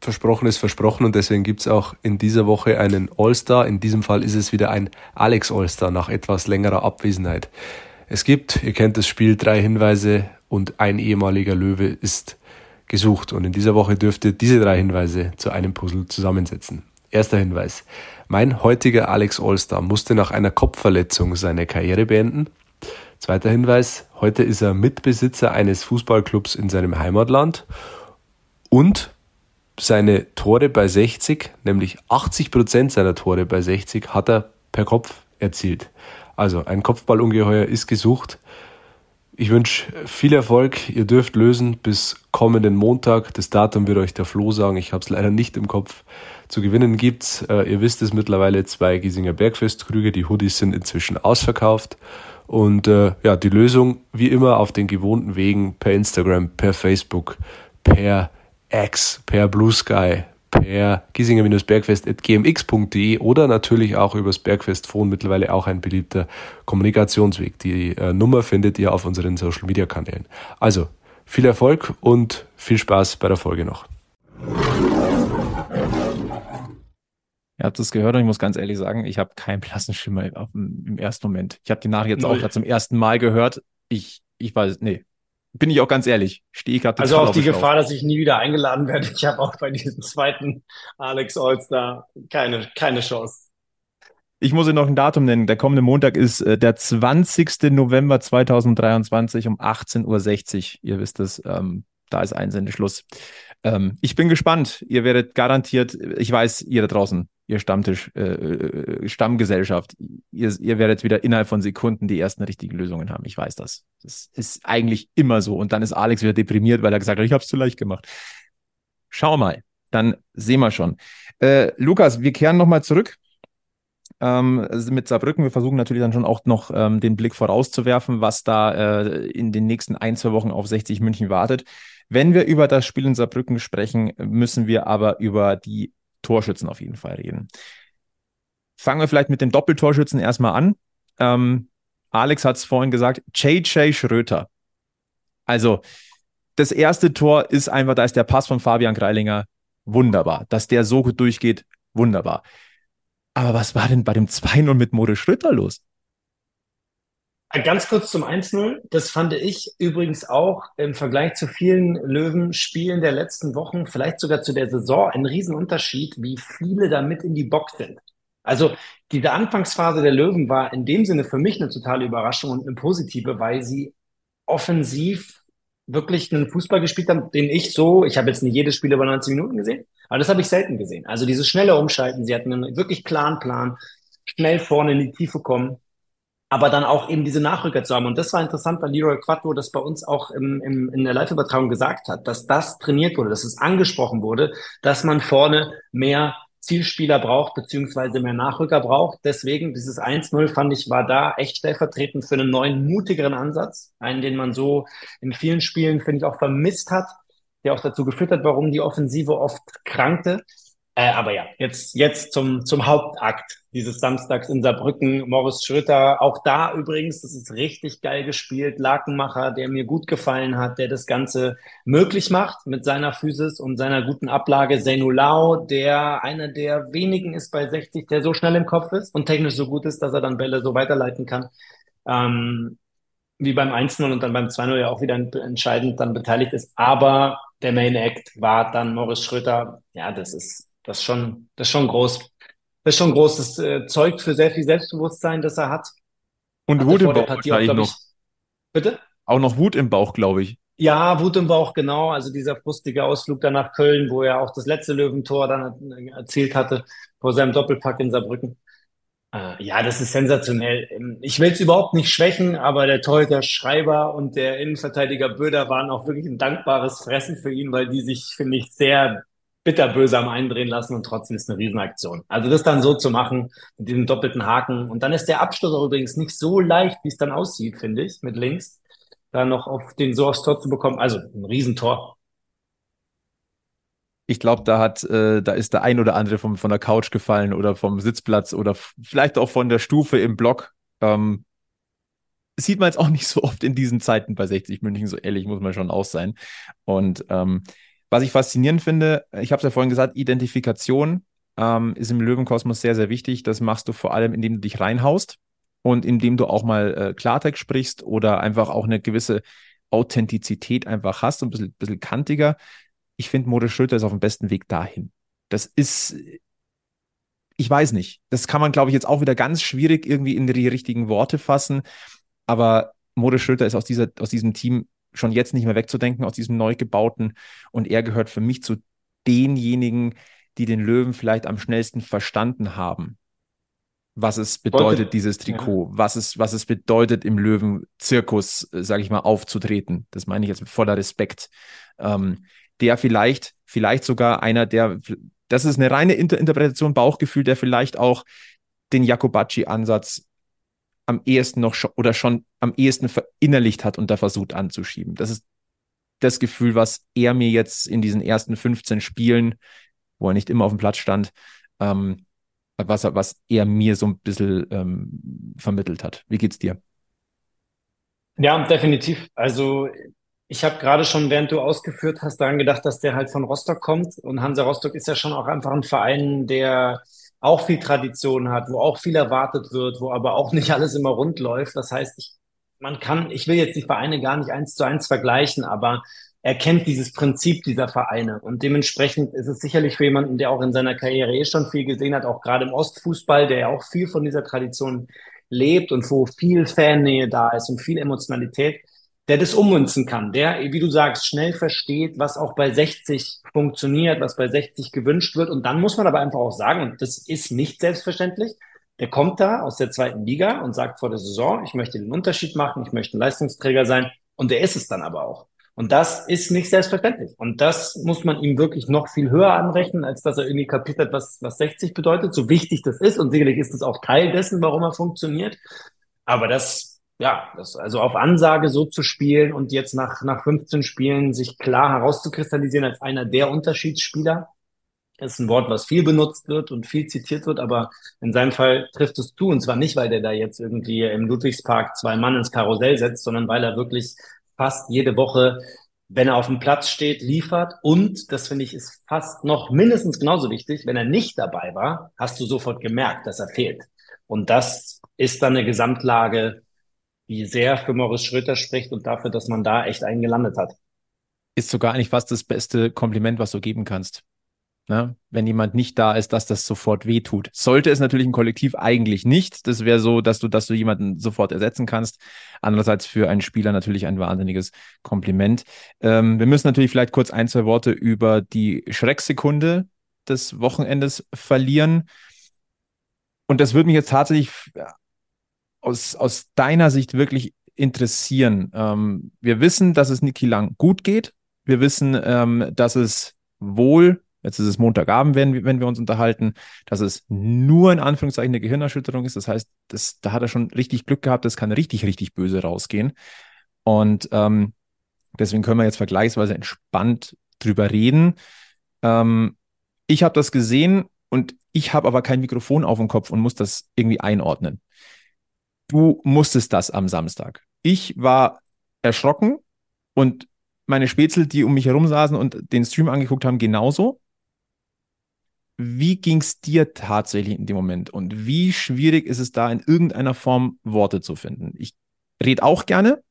Speaker 4: Versprochen ist versprochen und deswegen gibt es auch in dieser Woche einen All-Star. In diesem Fall ist es wieder ein Alex All-Star nach etwas längerer Abwesenheit. Es gibt, ihr kennt das Spiel, drei Hinweise und ein ehemaliger Löwe ist gesucht. Und in dieser Woche dürft ihr diese drei Hinweise zu einem Puzzle zusammensetzen. Erster Hinweis. Mein heutiger Alex Allstar musste nach einer Kopfverletzung seine Karriere beenden. Zweiter Hinweis. Heute ist er Mitbesitzer eines Fußballclubs in seinem Heimatland. Und seine Tore bei 60, nämlich 80 Prozent seiner Tore bei 60, hat er per Kopf erzielt. Also ein Kopfballungeheuer ist gesucht. Ich wünsche viel Erfolg. Ihr dürft lösen bis kommenden Montag. Das Datum wird euch der Flo sagen. Ich habe es leider nicht im Kopf. Zu gewinnen gibt's, äh, ihr wisst es mittlerweile, zwei Giesinger Bergfestkrüge. Die Hoodies sind inzwischen ausverkauft. Und äh, ja, die Lösung wie immer auf den gewohnten Wegen per Instagram, per Facebook, per X, per Blue Sky, per giesinger-bergfest.gmx.de oder natürlich auch übers Bergfest-Phone, mittlerweile auch ein beliebter Kommunikationsweg. Die äh, Nummer findet ihr auf unseren Social-Media-Kanälen. Also, viel Erfolg und viel Spaß bei der Folge noch.
Speaker 2: Ihr habt es gehört und ich muss ganz ehrlich sagen, ich habe keinen blassen Schimmer im ersten Moment. Ich habe die Nachricht jetzt auch gerade zum ersten Mal gehört. Ich, ich weiß, nee, bin ich auch ganz ehrlich, stehe ich gerade
Speaker 3: Also auf die Gefahr, dass ich nie wieder eingeladen werde. Ich habe auch bei diesem zweiten Alex Allstar keine, keine Chance.
Speaker 2: Ich muss Ihnen noch ein Datum nennen. Der kommende Montag ist äh, der 20. November 2023 um 18.60 Uhr. Ihr wisst es, ähm, da ist Einsendeschluss. Ähm, ich bin gespannt. Ihr werdet garantiert, ich weiß, ihr da draußen, ihr Stammtisch, äh, äh, Stammgesellschaft, ihr, ihr werdet wieder innerhalb von Sekunden die ersten richtigen Lösungen haben. Ich weiß das. Das ist eigentlich immer so. Und dann ist Alex wieder deprimiert, weil er gesagt hat, ich habe es zu leicht gemacht. Schau mal, dann sehen wir schon. Äh, Lukas, wir kehren nochmal zurück ähm, mit Saarbrücken. Wir versuchen natürlich dann schon auch noch ähm, den Blick vorauszuwerfen, was da äh, in den nächsten ein, zwei Wochen auf 60 München wartet. Wenn wir über das Spiel in Saarbrücken sprechen, müssen wir aber über die Torschützen auf jeden Fall reden. Fangen wir vielleicht mit den Doppeltorschützen erstmal an. Ähm, Alex hat es vorhin gesagt, JJ Schröter. Also, das erste Tor ist einfach, da ist der Pass von Fabian Greilinger wunderbar. Dass der so gut durchgeht, wunderbar. Aber was war denn bei dem 2-0 mit Moritz Schröter los?
Speaker 3: Ganz kurz zum 1-0. Das fand ich übrigens auch im Vergleich zu vielen Löwen-Spielen der letzten Wochen, vielleicht sogar zu der Saison, ein Riesenunterschied, wie viele da mit in die Box sind. Also diese Anfangsphase der Löwen war in dem Sinne für mich eine totale Überraschung und eine positive, weil sie offensiv wirklich einen Fußball gespielt haben, den ich so, ich habe jetzt nicht jedes Spiel über 90 Minuten gesehen, aber das habe ich selten gesehen. Also dieses schnelle Umschalten, sie hatten einen wirklich klaren Plan, schnell vorne in die Tiefe kommen aber dann auch eben diese Nachrücker zu haben. Und das war interessant, weil Leroy Quattro das bei uns auch im, im, in der Live-Übertragung gesagt hat, dass das trainiert wurde, dass es angesprochen wurde, dass man vorne mehr Zielspieler braucht, beziehungsweise mehr Nachrücker braucht. Deswegen, dieses 1-0 fand ich, war da echt stellvertretend für einen neuen, mutigeren Ansatz. Einen, den man so in vielen Spielen, finde ich, auch vermisst hat, der auch dazu geführt hat, warum die Offensive oft krankte. Äh, aber ja, jetzt, jetzt zum, zum Hauptakt dieses Samstags in Saarbrücken. Morris Schröter, auch da übrigens, das ist richtig geil gespielt. Lakenmacher, der mir gut gefallen hat, der das Ganze möglich macht mit seiner Physis und seiner guten Ablage. Zeynulau, der einer der wenigen ist bei 60, der so schnell im Kopf ist und technisch so gut ist, dass er dann Bälle so weiterleiten kann. Ähm, wie beim 1-0 und dann beim 2-0 ja auch wieder entscheidend dann beteiligt ist. Aber der Main Act war dann Morris Schröter. Ja, das ist Das ist schon, das ist schon groß. Das ist schon groß. Das äh, zeugt für sehr viel Selbstbewusstsein, das er hat.
Speaker 2: Und
Speaker 3: Hatte
Speaker 2: Wut im Bauch
Speaker 3: Partie auch, glaub
Speaker 2: noch.
Speaker 3: ich, bitte?
Speaker 2: Auch noch Wut im Bauch, glaube ich.
Speaker 3: Ja, Wut im Bauch, genau. Also dieser frustige Ausflug dann nach Köln, wo er auch das letzte Löwentor dann erzielt hatte, vor seinem Doppelpack in Saarbrücken. Äh, ja, das ist sensationell. Ähm, Ich will es überhaupt nicht schwächen, aber der Torhüter Schreiber und der Innenverteidiger Böder waren auch wirklich ein dankbares Fressen für ihn, weil die sich, finde ich, sehr bitterböse am Eindrehen lassen und trotzdem ist eine Riesenaktion. Also das dann so zu machen, mit diesem doppelten Haken. Und dann ist der Abschluss auch übrigens nicht so leicht, wie es dann aussieht, finde ich, mit links. Da noch auf den so aufs Tor zu bekommen. Also ein Riesentor.
Speaker 2: Ich glaube, da hat, äh, da ist der ein oder andere vom, von der Couch gefallen oder vom Sitzplatz oder vielleicht auch von der Stufe im Block. Ähm, sieht man jetzt auch nicht so oft in diesen Zeiten bei 60 München, so ehrlich muss man schon auch sein. Und ähm, was ich faszinierend finde, ich habe es ja vorhin gesagt, Identifikation ähm, ist im Löwenkosmos sehr, sehr wichtig. Das machst du vor allem, indem du dich reinhaust und indem du auch mal äh, Klartext sprichst oder einfach auch eine gewisse Authentizität einfach hast, ein bisschen, bisschen kantiger. Ich finde, Moritz Schröter ist auf dem besten Weg dahin. Das ist, ich weiß nicht. Das kann man, glaube ich, jetzt auch wieder ganz schwierig irgendwie in die richtigen Worte fassen. Aber Moritz Schröter ist aus, dieser, aus diesem Team schon jetzt nicht mehr wegzudenken, aus diesem neu gebauten. Und er gehört für mich zu denjenigen, die den Löwen vielleicht am schnellsten verstanden haben, was es bedeutet,
Speaker 3: Wollte-
Speaker 2: dieses Trikot, was, es, was es bedeutet, im Löwen-Zirkus, äh, sage ich mal, aufzutreten. Das meine ich jetzt mit voller Respekt. Ähm, der vielleicht, vielleicht sogar einer, der, das ist eine reine Inter Interpretation, Bauchgefühl, der vielleicht auch den Jakobacci-Ansatz am ehesten noch schon, oder schon am ehesten verinnerlicht hat und da versucht anzuschieben. Das ist das Gefühl, was er mir jetzt in diesen ersten 15 Spielen, wo er nicht immer auf dem Platz stand, ähm, was, er- was er mir so ein bisschen ähm, vermittelt hat. Wie geht's dir?
Speaker 3: Ja, definitiv. Also ich habe gerade schon, während du ausgeführt hast, daran gedacht, dass der halt von Rostock kommt. Und Hansa Rostock ist ja schon auch einfach ein Verein, der auch viel Tradition hat, wo auch viel erwartet wird, wo aber auch nicht alles immer rund läuft. Das heißt, ich, man kann, ich will jetzt die Vereine gar nicht eins zu eins vergleichen, aber er kennt dieses Prinzip dieser Vereine. Und dementsprechend ist es sicherlich für jemanden, der auch in seiner Karriere eh schon viel gesehen hat, auch gerade im Ostfußball, der ja auch viel von dieser Tradition lebt und wo viel Fannähe da ist und viel Emotionalität, der das ummünzen kann, der, wie du sagst, schnell versteht, was auch bei 60 funktioniert, was bei 60 gewünscht wird. Und dann muss man aber einfach auch sagen, und das ist nicht selbstverständlich, der kommt da aus der zweiten Liga und sagt vor der Saison, ich möchte den Unterschied machen, ich möchte ein Leistungsträger sein. Und der ist es dann aber auch. Und das ist nicht selbstverständlich. Und das muss man ihm wirklich noch viel höher anrechnen, als dass er irgendwie kapiert hat, was, was 60 bedeutet, so wichtig das ist. Und sicherlich ist das auch Teil dessen, warum er funktioniert. Aber das, ja, das, also auf Ansage so zu spielen und jetzt nach, nach 15 Spielen sich klar herauszukristallisieren als einer der Unterschiedsspieler, ist ein Wort, was viel benutzt wird und viel zitiert wird, aber in seinem Fall trifft es zu. Und zwar nicht, weil der da jetzt irgendwie im Ludwigspark zwei Mann ins Karussell setzt, sondern weil er wirklich fast jede Woche, wenn er auf dem Platz steht, liefert. Und, das finde ich, ist fast noch mindestens genauso wichtig, wenn er nicht dabei war, hast du sofort gemerkt, dass er fehlt. Und das ist dann eine Gesamtlage, die sehr für Morris Schröter spricht und dafür, dass man da echt einen gelandet hat.
Speaker 2: Ist sogar eigentlich fast das beste Kompliment, was du geben kannst. Ne? Wenn jemand nicht da ist, dass das sofort wehtut. Sollte es natürlich ein Kollektiv eigentlich nicht. Das wäre so, dass du, dass du jemanden sofort ersetzen kannst. Andererseits für einen Spieler natürlich ein wahnsinniges Kompliment. Ähm, wir müssen natürlich vielleicht kurz ein, zwei Worte über die Schrecksekunde des Wochenendes verlieren. Und das würde mich jetzt tatsächlich aus, aus deiner Sicht wirklich interessieren. Ähm, wir wissen, dass es Niki Lang gut geht. Wir wissen, ähm, dass es wohl Jetzt ist es Montagabend, wenn, wenn wir uns unterhalten, dass es nur in Anführungszeichen eine Gehirnerschütterung ist. Das heißt, das, da hat er schon richtig Glück gehabt, das kann richtig, richtig böse rausgehen. Und ähm, deswegen können wir jetzt vergleichsweise entspannt drüber reden. Ähm, ich habe das gesehen und ich habe aber kein Mikrofon auf dem Kopf und muss das irgendwie einordnen. Du musstest das am Samstag. Ich war erschrocken und meine Spätzle, die um mich herum saßen und den Stream angeguckt haben, genauso. Wie ging es dir tatsächlich in dem Moment und wie schwierig ist es da in irgendeiner Form Worte zu finden? Ich rede auch gerne.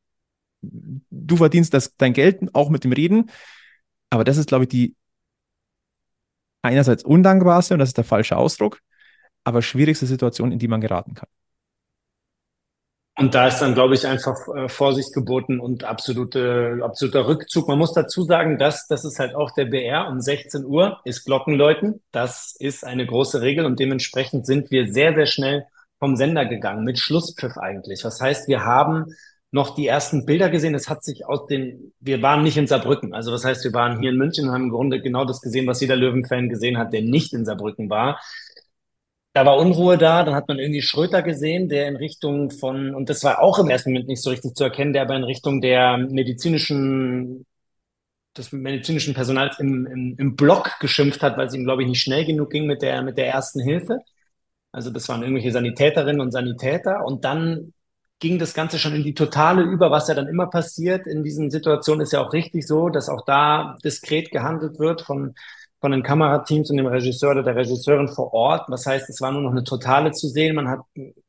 Speaker 2: Du verdienst das, dein Geld auch mit dem Reden. Aber das ist, glaube ich, die einerseits undankbarste, und das ist der falsche Ausdruck, aber schwierigste Situation, in die man geraten kann.
Speaker 3: Und da ist dann, glaube ich, einfach äh, Vorsicht geboten und absolute, absoluter Rückzug. Man muss dazu sagen, dass das ist halt auch der BR um 16 Uhr ist Glockenläuten. Das ist eine große Regel und dementsprechend sind wir sehr, sehr schnell vom Sender gegangen, mit Schlusspfiff eigentlich. Das heißt, wir haben noch die ersten Bilder gesehen. Es hat sich aus den, wir waren nicht in Saarbrücken. Also das heißt, wir waren hier in München und haben im Grunde genau das gesehen, was jeder Löwenfan gesehen hat, der nicht in Saarbrücken war da war Unruhe da, dann hat man irgendwie Schröter gesehen, der in Richtung von, und das war auch im ersten Moment nicht so richtig zu erkennen, der aber in Richtung der medizinischen, des medizinischen Personals im, im, im Block geschimpft hat, weil es ihm, glaube ich, nicht schnell genug ging mit der, mit der ersten Hilfe. Also das waren irgendwelche Sanitäterinnen und Sanitäter. Und dann ging das Ganze schon in die Totale über, was ja dann immer passiert. In diesen Situationen ist ja auch richtig so, dass auch da diskret gehandelt wird von von den Kamerateams und dem Regisseur oder der Regisseurin vor Ort. Was heißt, es war nur noch eine Totale zu sehen. Man hat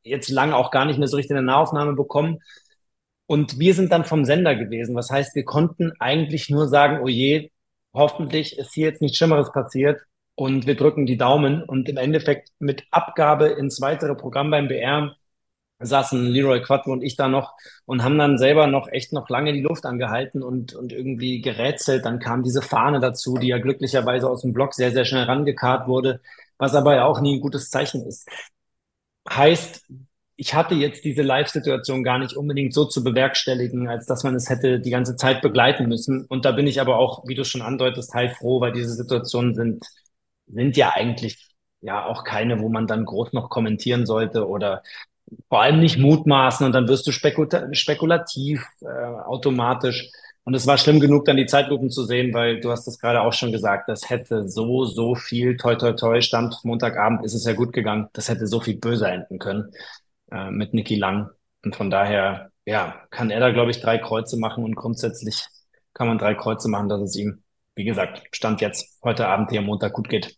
Speaker 3: jetzt lange auch gar nicht mehr so richtig eine Nahaufnahme bekommen. Und wir sind dann vom Sender gewesen. Was heißt, wir konnten eigentlich nur sagen, oh je, hoffentlich ist hier jetzt nichts Schlimmeres passiert und wir drücken die Daumen. Und im Endeffekt mit Abgabe ins weitere Programm beim BR saßen Leroy Quattro und ich da noch und haben dann selber noch echt noch lange die Luft angehalten und, und irgendwie gerätselt. Dann kam diese Fahne dazu, die ja glücklicherweise aus dem Block sehr, sehr schnell rangekarrt wurde, was aber ja auch nie ein gutes Zeichen ist. Heißt, ich hatte jetzt diese Live-Situation gar nicht unbedingt so zu bewerkstelligen, als dass man es hätte die ganze Zeit begleiten müssen. Und da bin ich aber auch, wie du schon andeutest, heilfroh, weil diese Situationen sind, sind ja eigentlich ja auch keine, wo man dann groß noch kommentieren sollte oder vor allem nicht mutmaßen und dann wirst du spekulativ äh, automatisch. Und es war schlimm genug, dann die Zeitlupen zu sehen, weil du hast das gerade auch schon gesagt, das hätte so, so viel, toi, toi, toi, stand Montagabend, ist es ja gut gegangen. Das hätte so viel böser enden können äh, mit Niki Lang. Und von daher, ja, kann er da, glaube ich, drei Kreuze machen und grundsätzlich kann man drei Kreuze machen, dass es ihm, wie gesagt, Stand jetzt heute Abend hier am Montag gut geht.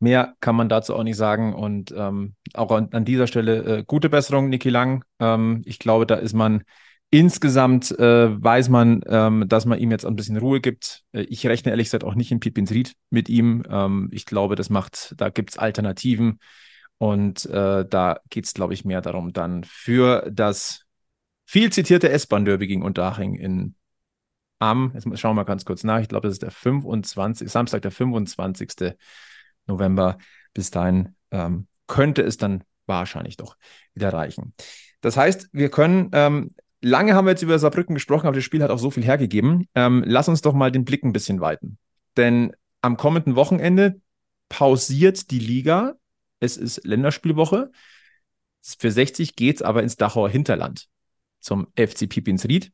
Speaker 2: Mehr kann man dazu auch nicht sagen. Und ähm, auch an, an, dieser Stelle äh, gute Besserung, Niki Lang. Ähm, ich glaube, da ist man insgesamt, äh, weiß man, ähm, dass man ihm jetzt ein bisschen Ruhe gibt. Äh, ich rechne ehrlich gesagt auch nicht in Pipins Ried mit ihm. Ähm, ich glaube, das macht, da gibt es Alternativen. Und äh, da geht es, glaube ich, mehr darum, dann für das viel zitierte S-Bahn-Derby gegen Unterhaching in am, jetzt schauen wir mal ganz kurz nach, ich glaube, das ist der 25, Samstag, der 25. November. Bis dahin ähm, könnte es dann wahrscheinlich doch wieder reichen. Das heißt, wir können, ähm, lange haben wir jetzt über Saarbrücken gesprochen, aber das Spiel hat auch so viel hergegeben. Ähm, lass uns doch mal den Blick ein bisschen weiten. Denn am kommenden Wochenende pausiert die Liga. Es ist Länderspielwoche. Für 60 geht es aber ins Dachauer Hinterland zum FC Pipinsried.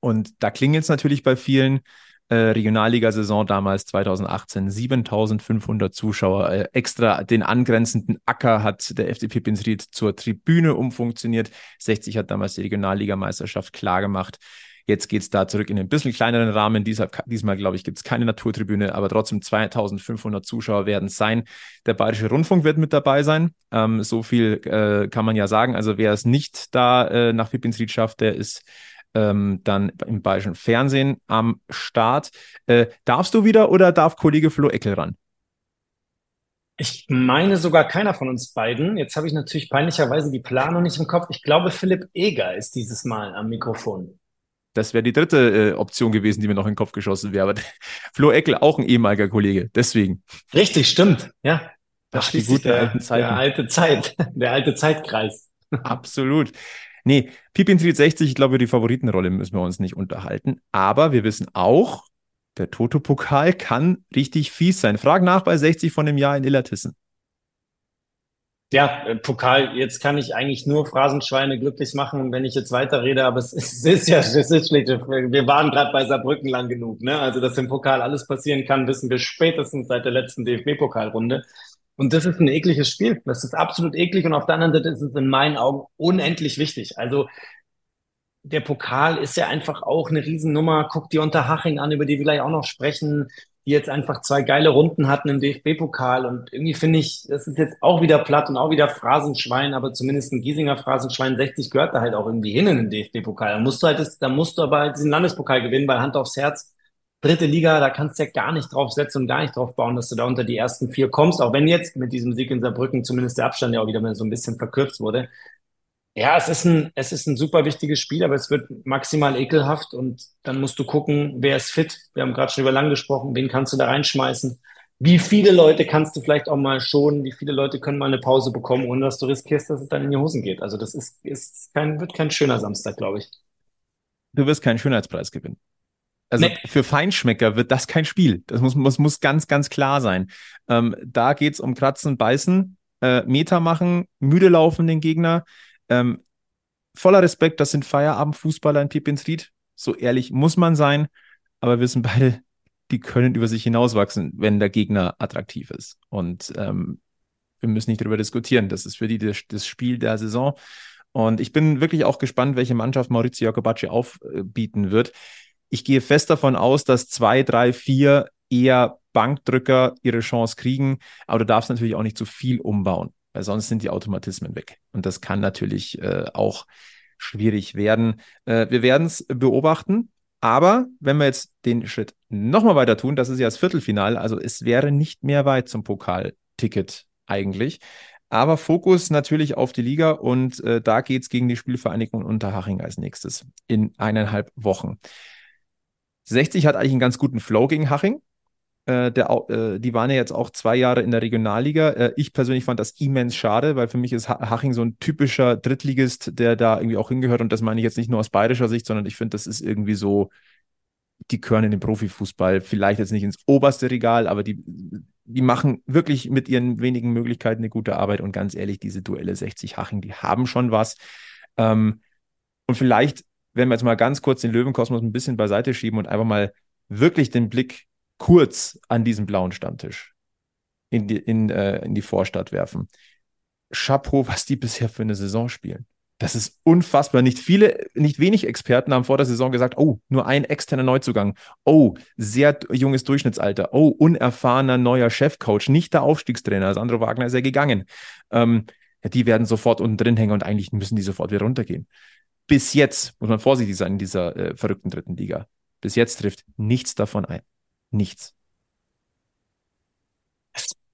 Speaker 2: Und da klingelt es natürlich bei vielen äh, Regionalliga-Saison damals 2018 7500 Zuschauer. Äh, extra den angrenzenden Acker hat der FDP Pinsried zur Tribüne umfunktioniert. 60 hat damals die Regionalligameisterschaft klar gemacht. Jetzt geht es da zurück in einen bisschen kleineren Rahmen. Dieser, diesmal, glaube ich, gibt es keine Naturtribüne, aber trotzdem 2500 Zuschauer werden es sein. Der Bayerische Rundfunk wird mit dabei sein. Ähm, so viel äh, kann man ja sagen. Also wer es nicht da äh, nach Pipinsried schafft, der ist ähm, dann im bayerischen Fernsehen am Start. Äh, darfst du wieder oder darf Kollege Flo Eckel ran?
Speaker 3: Ich meine sogar keiner von uns beiden. Jetzt habe ich natürlich peinlicherweise die Planung nicht im Kopf. Ich glaube, Philipp Eger ist dieses Mal am Mikrofon.
Speaker 2: Das wäre die dritte äh, Option gewesen, die mir noch in den Kopf geschossen wäre. Aber Flo Eckel auch ein ehemaliger Kollege, deswegen.
Speaker 3: Richtig, stimmt. Ja.
Speaker 2: Das Ach, die gute der, alten
Speaker 3: Zeiten. Der alte Zeit, der alte Zeitkreis.
Speaker 2: Absolut. Nee, Pippin 360, ich glaube, die Favoritenrolle müssen wir uns nicht unterhalten. Aber wir wissen auch, der Toto-Pokal kann richtig fies sein. Frag nach bei 60 von dem Jahr in Illertissen.
Speaker 3: Ja, äh, Pokal, jetzt kann ich eigentlich nur Phrasenschweine glücklich machen, wenn ich jetzt weiterrede, aber es ist, es ist ja, es ist schlicht, wir waren gerade bei Saarbrücken lang genug, ne? Also, dass im Pokal alles passieren kann, wissen wir spätestens seit der letzten DFB-Pokalrunde. Und das ist ein ekliges Spiel. Das ist absolut eklig. Und auf der anderen Seite ist es in meinen Augen unendlich wichtig. Also der Pokal ist ja einfach auch eine Riesennummer. Guck dir Unterhaching an, über die wir gleich auch noch sprechen, die jetzt einfach zwei geile Runden hatten im DFB-Pokal. Und irgendwie finde ich, das ist jetzt auch wieder platt und auch wieder Phrasenschwein, aber zumindest ein Giesinger Phrasenschwein 60 gehört da halt auch irgendwie hin in den DFB-Pokal. Da musst du halt, das, da musst du aber halt diesen Landespokal gewinnen, weil Hand aufs Herz dritte Liga, da kannst du ja gar nicht drauf setzen und gar nicht drauf bauen, dass du da unter die ersten vier kommst, auch wenn jetzt mit diesem Sieg in Saarbrücken zumindest der Abstand ja auch wieder mal so ein bisschen verkürzt wurde. Ja, es ist ein, es ist ein super wichtiges Spiel, aber es wird maximal ekelhaft und dann musst du gucken, wer ist fit. Wir haben gerade schon über lang gesprochen, wen kannst du da reinschmeißen? Wie viele Leute kannst du vielleicht auch mal schonen? Wie viele Leute können mal eine Pause bekommen, ohne dass du riskierst, dass es dann in die Hosen geht? Also das ist, ist kein, wird kein schöner Samstag, glaube ich.
Speaker 2: Du wirst keinen Schönheitspreis gewinnen. Also nee. für Feinschmecker wird das kein Spiel. Das muss, muss, muss ganz, ganz klar sein. Ähm, da geht es um Kratzen, Beißen, äh, Meter machen, müde laufen den Gegner. Ähm, voller Respekt, das sind Feierabendfußballer in Pippins Ried. So ehrlich muss man sein. Aber wir wissen beide, die können über sich hinauswachsen, wenn der Gegner attraktiv ist. Und ähm, wir müssen nicht darüber diskutieren. Das ist für die das, das Spiel der Saison. Und ich bin wirklich auch gespannt, welche Mannschaft Maurizio Jacobacci aufbieten wird ich gehe fest davon aus, dass zwei, drei, vier eher Bankdrücker ihre Chance kriegen, aber du darfst natürlich auch nicht zu viel umbauen, weil sonst sind die Automatismen weg. Und das kann natürlich äh, auch schwierig werden. Äh, wir werden es beobachten. Aber wenn wir jetzt den Schritt nochmal weiter tun, das ist ja das Viertelfinale, also es wäre nicht mehr weit zum Pokalticket eigentlich. Aber Fokus natürlich auf die Liga und äh, da geht es gegen die Spielvereinigung Unterhaching als nächstes in eineinhalb Wochen. 60 hat eigentlich einen ganz guten Flow gegen Haching. Äh, der, äh, die waren ja jetzt auch zwei Jahre in der Regionalliga. Äh, ich persönlich fand das immens schade, weil für mich ist Haching so ein typischer Drittligist, der da irgendwie auch hingehört. Und das meine ich jetzt nicht nur aus bayerischer Sicht, sondern ich finde, das ist irgendwie so, die gehören in den Profifußball. Vielleicht jetzt nicht ins oberste Regal, aber die, die machen wirklich mit ihren wenigen Möglichkeiten eine gute Arbeit. Und ganz ehrlich, diese Duelle 60 Haching, die haben schon was. Ähm, und vielleicht wenn wir jetzt mal ganz kurz den Löwenkosmos ein bisschen beiseite schieben und einfach mal wirklich den Blick kurz an diesen blauen Stammtisch in die, in, äh, in die Vorstadt werfen. Chapeau, was die bisher für eine Saison spielen. Das ist unfassbar. Nicht viele, nicht wenig Experten haben vor der Saison gesagt, oh, nur ein externer Neuzugang. Oh, sehr junges Durchschnittsalter. Oh, unerfahrener neuer Chefcoach, nicht der Aufstiegstrainer. Sandro Wagner ist ja gegangen. Ähm, die werden sofort unten drin hängen und eigentlich müssen die sofort wieder runtergehen bis jetzt, muss man vorsichtig sein in dieser äh, verrückten dritten Liga, bis jetzt trifft nichts davon ein. Nichts.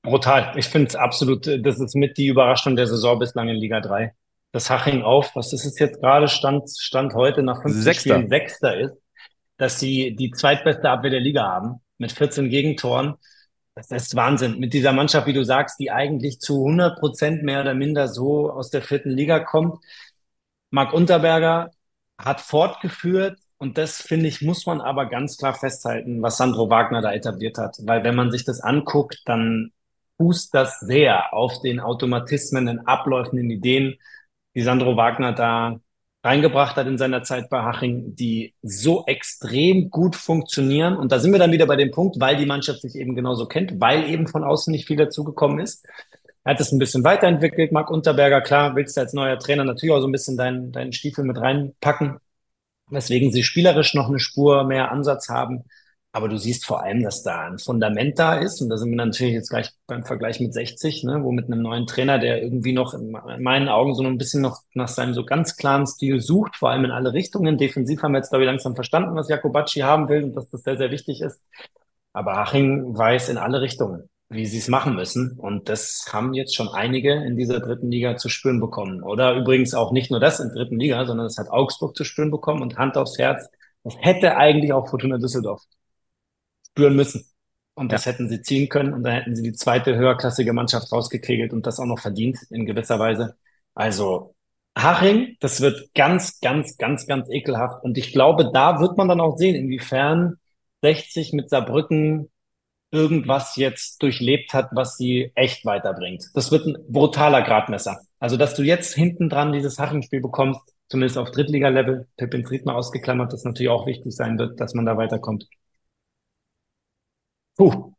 Speaker 3: Brutal. Ich finde es absolut, äh, das ist mit die Überraschung der Saison bislang in Liga 3. Das Haching auf, was ist es jetzt gerade, Stand, Stand heute nach 15 Sechster. Spielen Sechster ist, dass sie die zweitbeste Abwehr der Liga haben, mit 14 Gegentoren. Das ist Wahnsinn. Mit dieser Mannschaft, wie du sagst, die eigentlich zu 100 Prozent mehr oder minder so aus der vierten Liga kommt. Marc Unterberger hat fortgeführt und das finde ich, muss man aber ganz klar festhalten, was Sandro Wagner da etabliert hat. Weil wenn man sich das anguckt, dann fußt das sehr auf den Automatismen, den Abläufen, den Ideen, die Sandro Wagner da reingebracht hat in seiner Zeit bei Haching, die so extrem gut funktionieren. Und da sind wir dann wieder bei dem Punkt, weil die Mannschaft sich eben genauso kennt, weil eben von außen nicht viel dazugekommen ist. Er hat es ein bisschen weiterentwickelt. Marc Unterberger, klar, willst du als neuer Trainer natürlich auch so ein bisschen deinen, deinen Stiefel mit reinpacken, weswegen sie spielerisch noch eine Spur mehr Ansatz haben. Aber du siehst vor allem, dass da ein Fundament da ist. Und da sind wir natürlich jetzt gleich beim Vergleich mit 60, ne, wo mit einem neuen Trainer, der irgendwie noch in meinen Augen so ein bisschen noch nach seinem so ganz klaren Stil sucht, vor allem in alle Richtungen. Defensiv haben wir jetzt, glaube ich, langsam verstanden, was Jakobacci haben will und dass das sehr, sehr wichtig ist. Aber Haching weiß in alle Richtungen wie sie es machen müssen. Und das haben jetzt schon einige in dieser dritten Liga zu spüren bekommen. Oder übrigens auch nicht nur das in der dritten Liga, sondern das hat Augsburg zu spüren bekommen und Hand aufs Herz. Das hätte eigentlich auch Fortuna Düsseldorf spüren müssen. Und das ja. hätten sie ziehen können und dann hätten sie die zweite höherklassige Mannschaft rausgekegelt und das auch noch verdient in gewisser Weise. Also Haching, das wird ganz, ganz, ganz, ganz ekelhaft. Und ich glaube, da wird man dann auch sehen, inwiefern 60 mit Saarbrücken irgendwas jetzt durchlebt hat, was sie echt weiterbringt. Das wird ein brutaler Gradmesser. Also, dass du jetzt hinten dran dieses Hachenspiel bekommst, zumindest auf Drittliga-Level, Pippin Fried ausgeklammert, das natürlich auch wichtig sein wird, dass man da weiterkommt.
Speaker 2: Puh.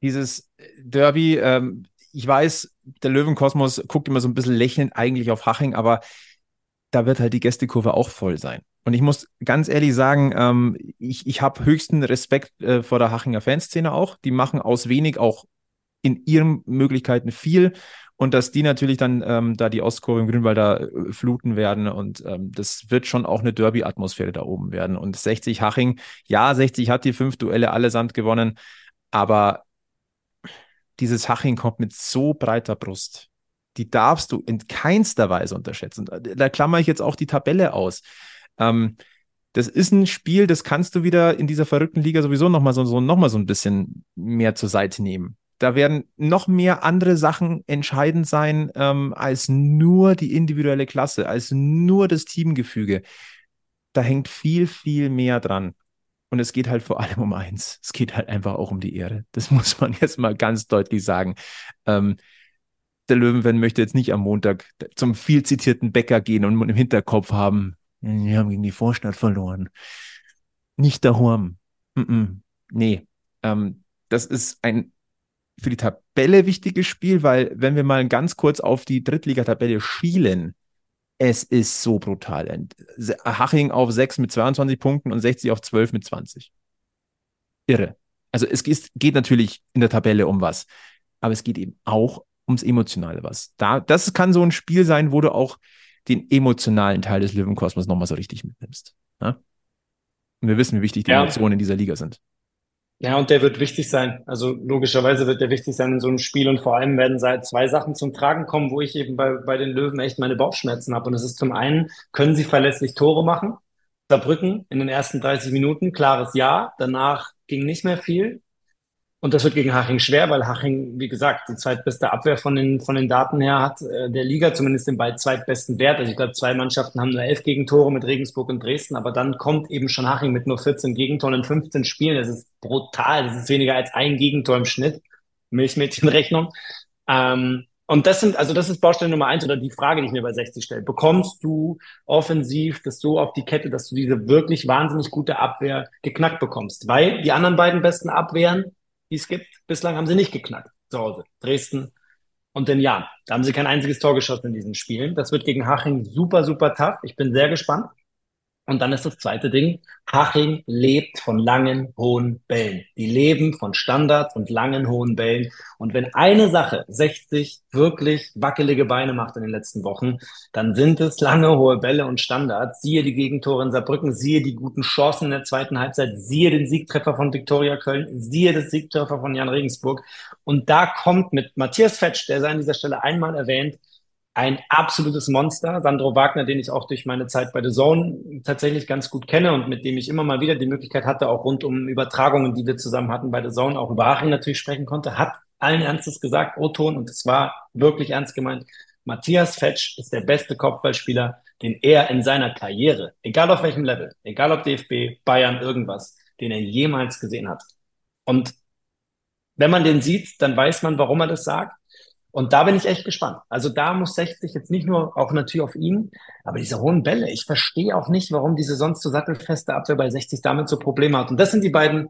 Speaker 2: Dieses Derby, ähm, ich weiß, der Löwenkosmos guckt immer so ein bisschen lächelnd eigentlich auf Haching, aber da wird halt die Gästekurve auch voll sein. Und ich muss ganz ehrlich sagen, ähm, ich, ich habe höchsten Respekt äh, vor der Hachinger Fanszene auch. Die machen aus wenig auch in ihren Möglichkeiten viel und dass die natürlich dann ähm, da die Ostkurve im Grünwalder äh, fluten werden und ähm, das wird schon auch eine Derby-Atmosphäre da oben werden. Und 60 Haching, ja, 60 hat die fünf Duelle allesamt gewonnen, aber dieses Haching kommt mit so breiter Brust. Die darfst du in keinster Weise unterschätzen. Da klammer ich jetzt auch die Tabelle aus. Ähm, das ist ein Spiel, das kannst du wieder in dieser verrückten Liga sowieso nochmal so, so, noch so ein bisschen mehr zur Seite nehmen. Da werden noch mehr andere Sachen entscheidend sein ähm, als nur die individuelle Klasse, als nur das Teamgefüge. Da hängt viel, viel mehr dran. Und es geht halt vor allem um eins. Es geht halt einfach auch um die Ehre. Das muss man jetzt mal ganz deutlich sagen. Ähm, der Löwenfan möchte jetzt nicht am Montag zum viel zitierten Bäcker gehen und im Hinterkopf haben, wir haben gegen die Vorstadt verloren. Nicht daheim. Mm -mm. Nee, ähm, das ist ein für die Tabelle wichtiges Spiel, weil wenn wir mal ganz kurz auf die Drittligatabelle schielen, es ist so brutal. Haching auf 6 mit 22 Punkten und 60 auf 12 mit 20. Irre. Also es geht natürlich in der Tabelle um was, aber es geht eben auch ums Emotionale was. Da, das kann so ein Spiel sein, wo du auch den emotionalen Teil des Löwenkosmos nochmal so richtig mitnimmst. Ja? Und wir wissen, wie wichtig die ja. Emotionen in dieser Liga sind.
Speaker 3: Ja, und der wird wichtig sein. Also logischerweise wird der wichtig sein in so einem Spiel und vor allem werden seit zwei Sachen zum Tragen kommen, wo ich eben bei, bei den Löwen echt meine Bauchschmerzen habe. Und es ist zum einen, können sie verlässlich Tore machen? Saarbrücken in den ersten 30 Minuten, klares Ja. Danach ging nicht mehr viel. Und das wird gegen Haching schwer, weil Haching, wie gesagt, die zweitbeste Abwehr von den, von den Daten her hat, äh, der Liga zumindest den bald zweitbesten Wert. Also ich glaube, zwei Mannschaften haben nur elf Gegentore mit Regensburg und Dresden, aber dann kommt eben schon Haching mit nur 14 Gegentoren in 15 Spielen. Das ist brutal. Das ist weniger als ein Gegentor im Schnitt. Milchmädchenrechnung. Ähm, und das sind, also das ist Baustelle Nummer eins oder die Frage, die ich mir bei 60 stelle. Bekommst du offensiv das so auf die Kette, dass du diese wirklich wahnsinnig gute Abwehr geknackt bekommst? Weil die anderen beiden besten Abwehren die es gibt. Bislang haben sie nicht geknackt zu Hause. Dresden und den Jan. Da haben sie kein einziges Tor geschossen in diesen Spielen. Das wird gegen Haching super, super tough. Ich bin sehr gespannt. Und dann ist das zweite Ding, Haching lebt von langen, hohen Bällen. Die leben von Standards und langen, hohen Bällen. Und wenn eine Sache 60 wirklich wackelige Beine macht in den letzten Wochen, dann sind es lange, hohe Bälle und Standards. Siehe die Gegentore in Saarbrücken, siehe die guten Chancen in der zweiten Halbzeit, siehe den Siegtreffer von Viktoria Köln, siehe das Siegtreffer von Jan Regensburg. Und da kommt mit Matthias Fetsch, der sei an dieser Stelle einmal erwähnt, ein absolutes Monster. Sandro Wagner, den ich auch durch meine Zeit bei The Zone tatsächlich ganz gut kenne und mit dem ich immer mal wieder die Möglichkeit hatte, auch rund um Übertragungen, die wir zusammen hatten bei The Zone, auch über Haching natürlich sprechen konnte, hat allen Ernstes gesagt, O-Ton, und es war wirklich ernst gemeint, Matthias Fetsch ist der beste Kopfballspieler, den er in seiner Karriere, egal auf welchem Level, egal ob DFB, Bayern, irgendwas, den er jemals gesehen hat. Und wenn man den sieht, dann weiß man, warum er das sagt. Und da bin ich echt gespannt. Also da muss 60 jetzt nicht nur auch natürlich auf ihn, aber diese hohen Bälle, ich verstehe auch nicht, warum diese sonst so sattelfeste Abwehr bei 60 damit so Probleme hat. Und das sind die beiden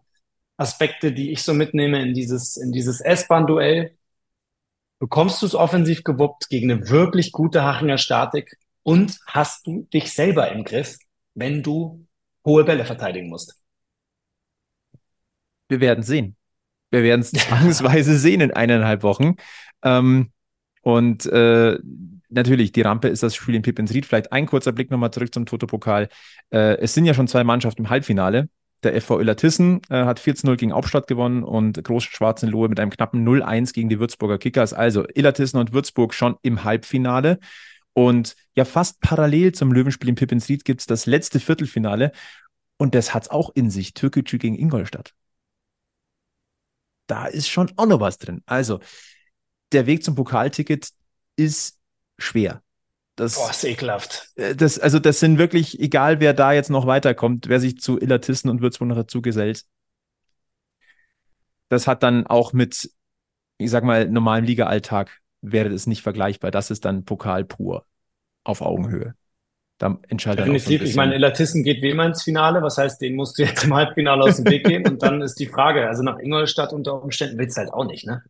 Speaker 3: Aspekte, die ich so mitnehme in dieses, in dieses S-Bahn-Duell. Bekommst du es offensiv gewuppt gegen eine wirklich gute Hachinger Statik und hast du dich selber im Griff, wenn du hohe Bälle verteidigen musst?
Speaker 2: Wir werden sehen. Wir werden es zwangsweise sehen in eineinhalb Wochen. Ähm, und äh, natürlich, die Rampe ist das Spiel in Pippins Ried. Vielleicht ein kurzer Blick nochmal zurück zum Toto-Pokal. Äh, es sind ja schon zwei Mannschaften im Halbfinale. Der FV Illertissen äh, hat 14-0 gegen Hauptstadt gewonnen und Groß Schwarzen Lohe mit einem knappen 0-1 gegen die Würzburger Kickers. Also Illertissen und Würzburg schon im Halbfinale. Und ja, fast parallel zum Löwenspiel in Pippins Ried gibt es das letzte Viertelfinale. Und das hat es auch in sich. Türkgücü gegen Ingolstadt. Da ist schon auch noch was drin. Also, der Weg zum Pokalticket ist schwer.
Speaker 3: Das, Boah, ist ekelhaft.
Speaker 2: Äh, das, also, das sind wirklich, egal wer da jetzt noch weiterkommt, wer sich zu Illertissen und Würzburg noch dazu gesellt, das hat dann auch mit, ich sag mal, normalem Liga-Alltag wäre das nicht vergleichbar. Das ist dann Pokal pur auf Augenhöhe.
Speaker 3: Da entscheidet Definitiv. So ich meine, Illertissen geht wie immer ins Finale. Was heißt, den musst du jetzt im Halbfinale aus dem Weg gehen? Und dann ist die Frage, also nach Ingolstadt unter Umständen willst du halt auch nicht, ne?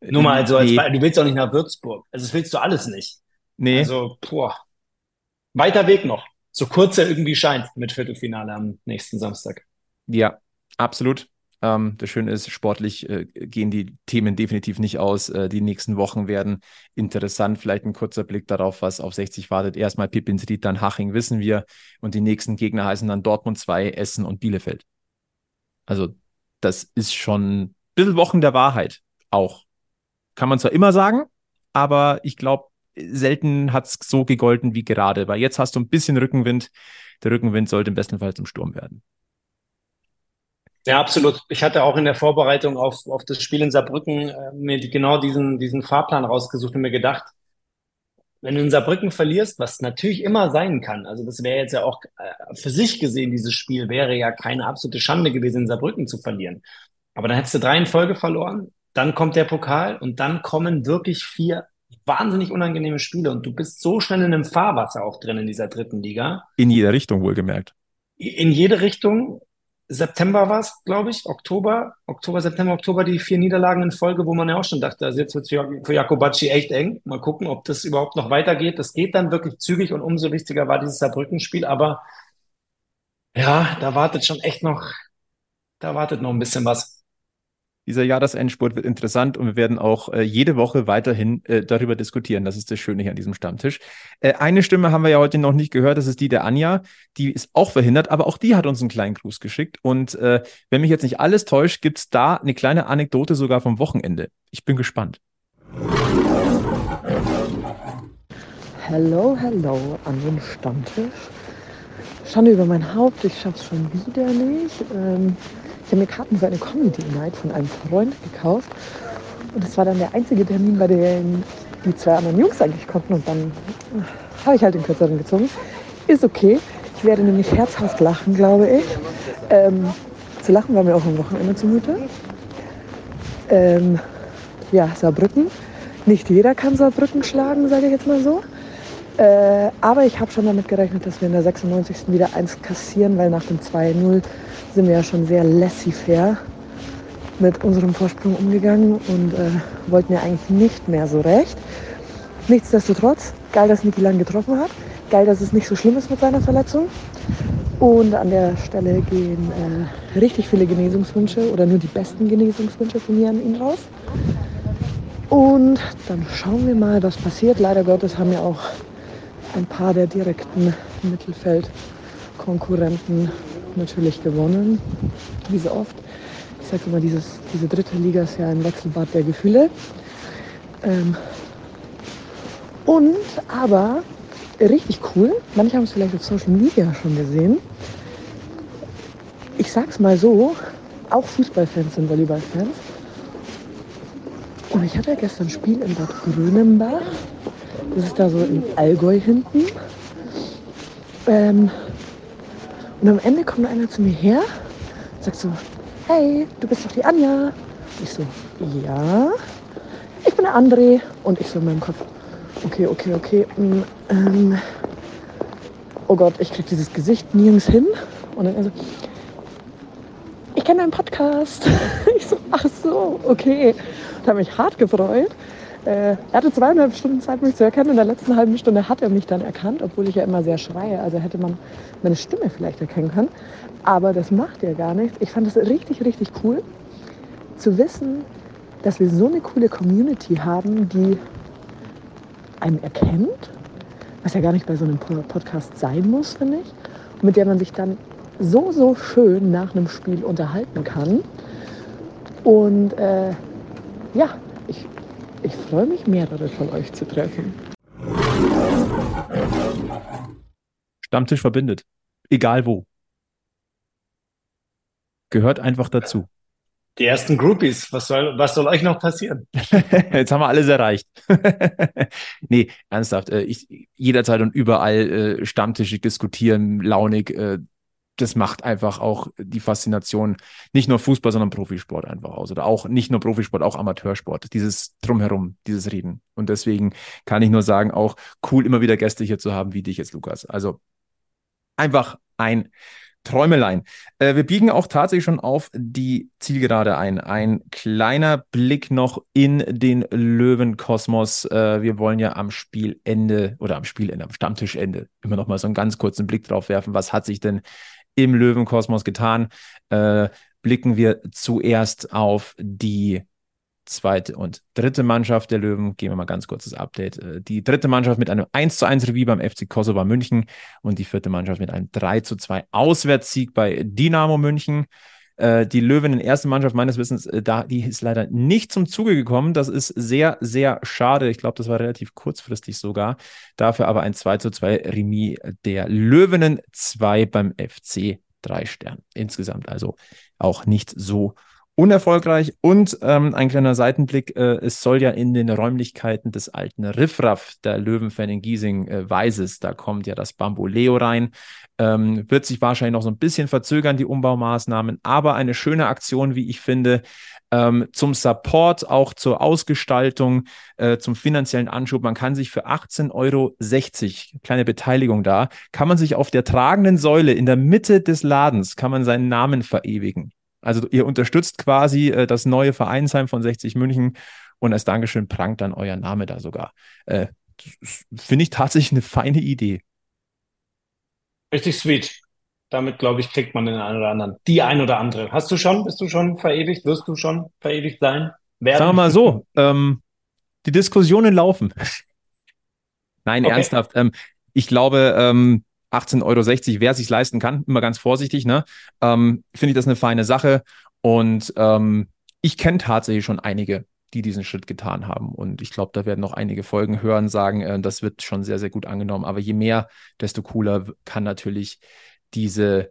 Speaker 3: Nur mal so als nee. du willst auch nicht nach Würzburg. Also das willst du alles nicht. Nee. Also, boah. Weiter Weg noch. So kurz er irgendwie scheint mit Viertelfinale am nächsten Samstag.
Speaker 2: Ja, absolut. Ähm, das Schöne ist, sportlich äh, gehen die Themen definitiv nicht aus. Äh, die nächsten Wochen werden interessant. Vielleicht ein kurzer Blick darauf, was auf 60 wartet. Erstmal Pippins-Ried, dann Haching, wissen wir. Und die nächsten Gegner heißen dann Dortmund 2, Essen und Bielefeld. Also, das ist schon ein bisschen Wochen der Wahrheit auch. Kann man zwar immer sagen, aber ich glaube, selten hat es so gegolten wie gerade, weil jetzt hast du ein bisschen Rückenwind. Der Rückenwind sollte im besten Fall zum Sturm werden.
Speaker 3: Ja, absolut. Ich hatte auch in der Vorbereitung auf, auf das Spiel in Saarbrücken äh, mir genau diesen, diesen Fahrplan rausgesucht und mir gedacht, wenn du in Saarbrücken verlierst, was natürlich immer sein kann, also das wäre jetzt ja auch äh, für sich gesehen, dieses Spiel wäre ja keine absolute Schande gewesen, in Saarbrücken zu verlieren. Aber dann hättest du drei in Folge verloren, dann kommt der Pokal und dann kommen wirklich vier wahnsinnig unangenehme Spiele und du bist so schnell in einem Fahrwasser auch drin in dieser dritten Liga.
Speaker 2: In jeder Richtung wohlgemerkt.
Speaker 3: In jede Richtung. September war es, glaube ich, Oktober, Oktober, September, Oktober, die vier Niederlagen in Folge, wo man ja auch schon dachte, also jetzt wird es für Jakobacci echt eng. Mal gucken, ob das überhaupt noch weitergeht. Das geht dann wirklich zügig und umso wichtiger war dieses Saarbrücken-Spiel, aber ja, da wartet schon echt noch, da wartet noch ein bisschen was.
Speaker 2: Dieser Jahresendspurt wird interessant und wir werden auch äh, jede Woche weiterhin äh, darüber diskutieren. Das ist das Schöne hier an diesem Stammtisch. Äh, eine Stimme haben wir ja heute noch nicht gehört, das ist die der Anja. Die ist auch verhindert, aber auch die hat uns einen kleinen Gruß geschickt. Und äh, wenn mich jetzt nicht alles täuscht, gibt es da eine kleine Anekdote sogar vom Wochenende. Ich bin gespannt.
Speaker 5: Hello, hello an den Stammtisch. Schande über mein Haupt, ich schaff's schon wieder nicht. Ähm ich habe mir Karten für eine Comedy Night von einem Freund gekauft. Und das war dann der einzige Termin, bei dem die zwei anderen Jungs eigentlich konnten. Und dann äh, habe ich halt den kürzeren gezogen. Ist okay. Ich werde nämlich herzhaft lachen, glaube ich. Ähm, zu lachen war mir auch am Wochenende zumute. Ähm, ja, Saarbrücken. Nicht jeder kann Saarbrücken schlagen, sage ich jetzt mal so. Äh, aber ich habe schon damit gerechnet, dass wir in der 96. wieder eins kassieren, weil nach dem 2-0 sind wir ja schon sehr laissez-faire mit unserem Vorsprung umgegangen und äh, wollten ja eigentlich nicht mehr so recht. Nichtsdestotrotz, geil, dass Niki Lang getroffen hat. Geil, dass es nicht so schlimm ist mit seiner Verletzung. Und an der Stelle gehen äh, richtig viele Genesungswünsche oder nur die besten Genesungswünsche von mir an ihn raus. Und dann schauen wir mal, was passiert. Leider Gottes haben ja auch ein paar der direkten Mittelfeldkonkurrenten natürlich gewonnen, wie so oft. Ich sage immer, dieses, diese dritte Liga ist ja ein Wechselbad der Gefühle. Ähm und aber richtig cool, manche haben es vielleicht auf Social Media schon gesehen. Ich sag's mal so, auch Fußballfans sind Volleyballfans. Und ich hatte gestern ein Spiel in Bad Grönenbach. Das ist da so im Allgäu hinten. Ähm, und am Ende kommt einer zu mir her sagt so, hey, du bist doch die Anja. Ich so, ja. Ich bin der André. Und ich so in meinem Kopf, okay, okay, okay. Mm, ähm, oh Gott, ich krieg dieses Gesicht nirgends hin. Und dann er so, ich kenne deinen Podcast. Ich so, ach so, okay. Und habe mich hart gefreut. Äh, er hatte zweieinhalb Stunden Zeit, mich zu erkennen. In der letzten halben Stunde hat er mich dann erkannt, obwohl ich ja immer sehr schreie. Also hätte man meine Stimme vielleicht erkennen können. Aber das macht ja gar nichts. Ich fand es richtig, richtig cool zu wissen, dass wir so eine coole Community haben, die einen erkennt, was ja gar nicht bei so einem Podcast sein muss, finde ich, und mit der man sich dann so, so schön nach einem Spiel unterhalten kann. Und äh, ja, ich ich freue mich, mehrere von euch zu treffen.
Speaker 2: Stammtisch verbindet. Egal wo. Gehört einfach dazu.
Speaker 3: Die ersten Groupies, was soll, was soll euch noch passieren?
Speaker 2: Jetzt haben wir alles erreicht. nee, ernsthaft. Äh, ich, jederzeit und überall äh, Stammtische diskutieren, launig, äh, das macht einfach auch die Faszination nicht nur Fußball, sondern Profisport einfach aus. Oder auch nicht nur Profisport, auch Amateursport. Dieses Drumherum, dieses Reden. Und deswegen kann ich nur sagen, auch cool, immer wieder Gäste hier zu haben, wie dich jetzt, Lukas. Also einfach ein Träumelein. Äh, wir biegen auch tatsächlich schon auf die Zielgerade ein. Ein kleiner Blick noch in den Löwenkosmos. Äh, wir wollen ja am Spielende oder am Spielende, am Stammtischende immer noch mal so einen ganz kurzen Blick drauf werfen. Was hat sich denn im Löwenkosmos getan. Äh, blicken wir zuerst auf die zweite und dritte Mannschaft der Löwen. Gehen wir mal ganz kurzes Update. Äh, die dritte Mannschaft mit einem 1 zu 1 Revier beim FC Kosovo München und die vierte Mannschaft mit einem 3 zu 2 Auswärtssieg bei Dynamo München. Äh, die Löwen in der ersten Mannschaft meines Wissens, äh, da, die ist leider nicht zum Zuge gekommen. Das ist sehr, sehr schade. Ich glaube, das war relativ kurzfristig sogar. Dafür aber ein 2 zu 2 Remis der Löwenen 2 beim FC 3 Stern. Insgesamt also auch nicht so unerfolgreich. Und ähm, ein kleiner Seitenblick, äh, es soll ja in den Räumlichkeiten des alten Riffraff, der Löwenfan in Giesing, äh, Weises, da kommt ja das Bamboleo rein. Ähm, wird sich wahrscheinlich noch so ein bisschen verzögern, die Umbaumaßnahmen, aber eine schöne Aktion, wie ich finde, ähm, zum Support, auch zur Ausgestaltung, äh, zum finanziellen Anschub. Man kann sich für 18,60 Euro, kleine Beteiligung da, kann man sich auf der tragenden Säule in der Mitte des Ladens, kann man seinen Namen verewigen. Also ihr unterstützt quasi äh, das neue Vereinsheim von 60 München und als Dankeschön prangt dann euer Name da sogar. Äh, Finde ich tatsächlich eine feine Idee.
Speaker 3: Richtig sweet. Damit, glaube ich, kriegt man den einen oder anderen. Die ein oder andere. Hast du schon? Bist du schon verewigt? Wirst du schon verewigt sein?
Speaker 2: Werden? Sagen wir mal so, ähm, die Diskussionen laufen. Nein, okay. ernsthaft. Ähm, ich glaube, ähm, 18,60 Euro, wer sich leisten kann, immer ganz vorsichtig, ne? Ähm, Finde ich das eine feine Sache. Und ähm, ich kenne tatsächlich schon einige, die diesen Schritt getan haben. Und ich glaube, da werden noch einige Folgen hören, sagen, äh, das wird schon sehr, sehr gut angenommen. Aber je mehr, desto cooler kann natürlich diese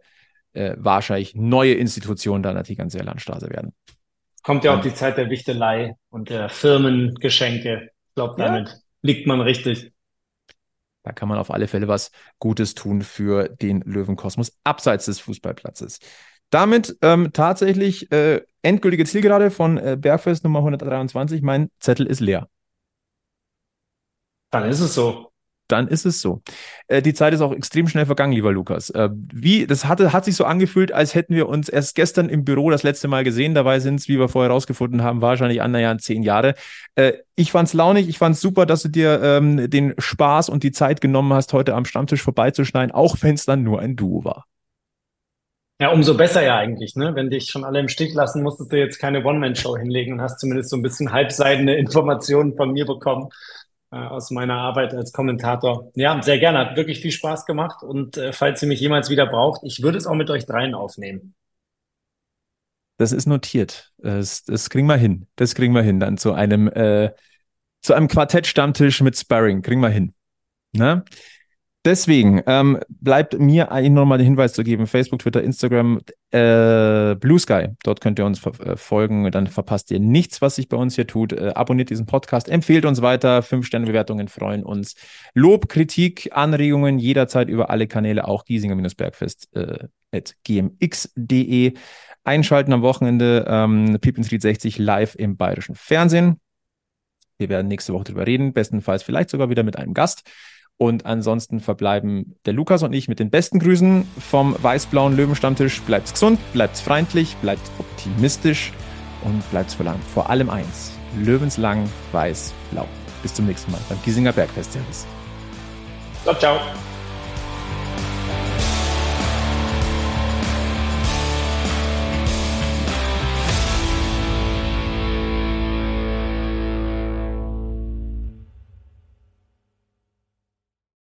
Speaker 2: äh, wahrscheinlich neue Institution dann natürlich ganz sehr Landstraße werden.
Speaker 3: Kommt ja auch die Zeit der Wichtelei und der Firmengeschenke. Ich glaube, damit ja. liegt man richtig.
Speaker 2: Da kann man auf alle Fälle was Gutes tun für den Löwenkosmos abseits des Fußballplatzes. Damit ähm, tatsächlich äh, endgültige Zielgerade von äh, Bergfest Nummer 123. Mein Zettel ist leer.
Speaker 3: Dann ist es so
Speaker 2: dann ist es so. Äh, die Zeit ist auch extrem schnell vergangen, lieber Lukas. Äh, wie, das hatte, hat sich so angefühlt, als hätten wir uns erst gestern im Büro das letzte Mal gesehen. Dabei sind es, wie wir vorher herausgefunden haben, wahrscheinlich annähernd zehn Jahre. Äh, ich fand's launig, ich fand's super, dass du dir ähm, den Spaß und die Zeit genommen hast, heute am Stammtisch vorbeizuschneiden, auch wenn es dann nur ein Duo war.
Speaker 3: Ja, umso besser ja eigentlich, ne? Wenn dich schon alle im Stich lassen, musstest du jetzt keine One-Man-Show hinlegen und hast zumindest so ein bisschen halbseidene Informationen von mir bekommen aus meiner Arbeit als Kommentator. Ja, sehr gerne. Hat wirklich viel Spaß gemacht. Und äh, falls ihr mich jemals wieder braucht, ich würde es auch mit euch dreien aufnehmen.
Speaker 2: Das ist notiert. Das, das kriegen wir hin. Das kriegen wir hin. Dann zu einem, äh, zu einem Quartett-Stammtisch mit Sparring. Kriegen wir hin. Ne? Deswegen ähm, bleibt mir eigentlich nochmal den Hinweis zu geben: Facebook, Twitter, Instagram, äh, Blue Sky. Dort könnt ihr uns äh, folgen. Dann verpasst ihr nichts, was sich bei uns hier tut. Äh, abonniert diesen Podcast, empfehlt uns weiter. Fünf-Sterne-Bewertungen freuen uns. Lob, Kritik, Anregungen jederzeit über alle Kanäle, auch Giesinger-Bergfest äh. Einschalten am Wochenende ähm, Piep 60 live im bayerischen Fernsehen. Wir werden nächste Woche drüber reden, bestenfalls vielleicht sogar wieder mit einem Gast. Und ansonsten verbleiben der Lukas und ich mit den besten Grüßen vom weiß-blauen Löwenstammtisch. Bleibt's gesund, bleibt's freundlich, bleibt optimistisch und bleibt vor allem eins. Löwenslang weiß-blau. Bis zum nächsten Mal beim Giesinger Bergfest. Servus.
Speaker 3: Ciao, ciao.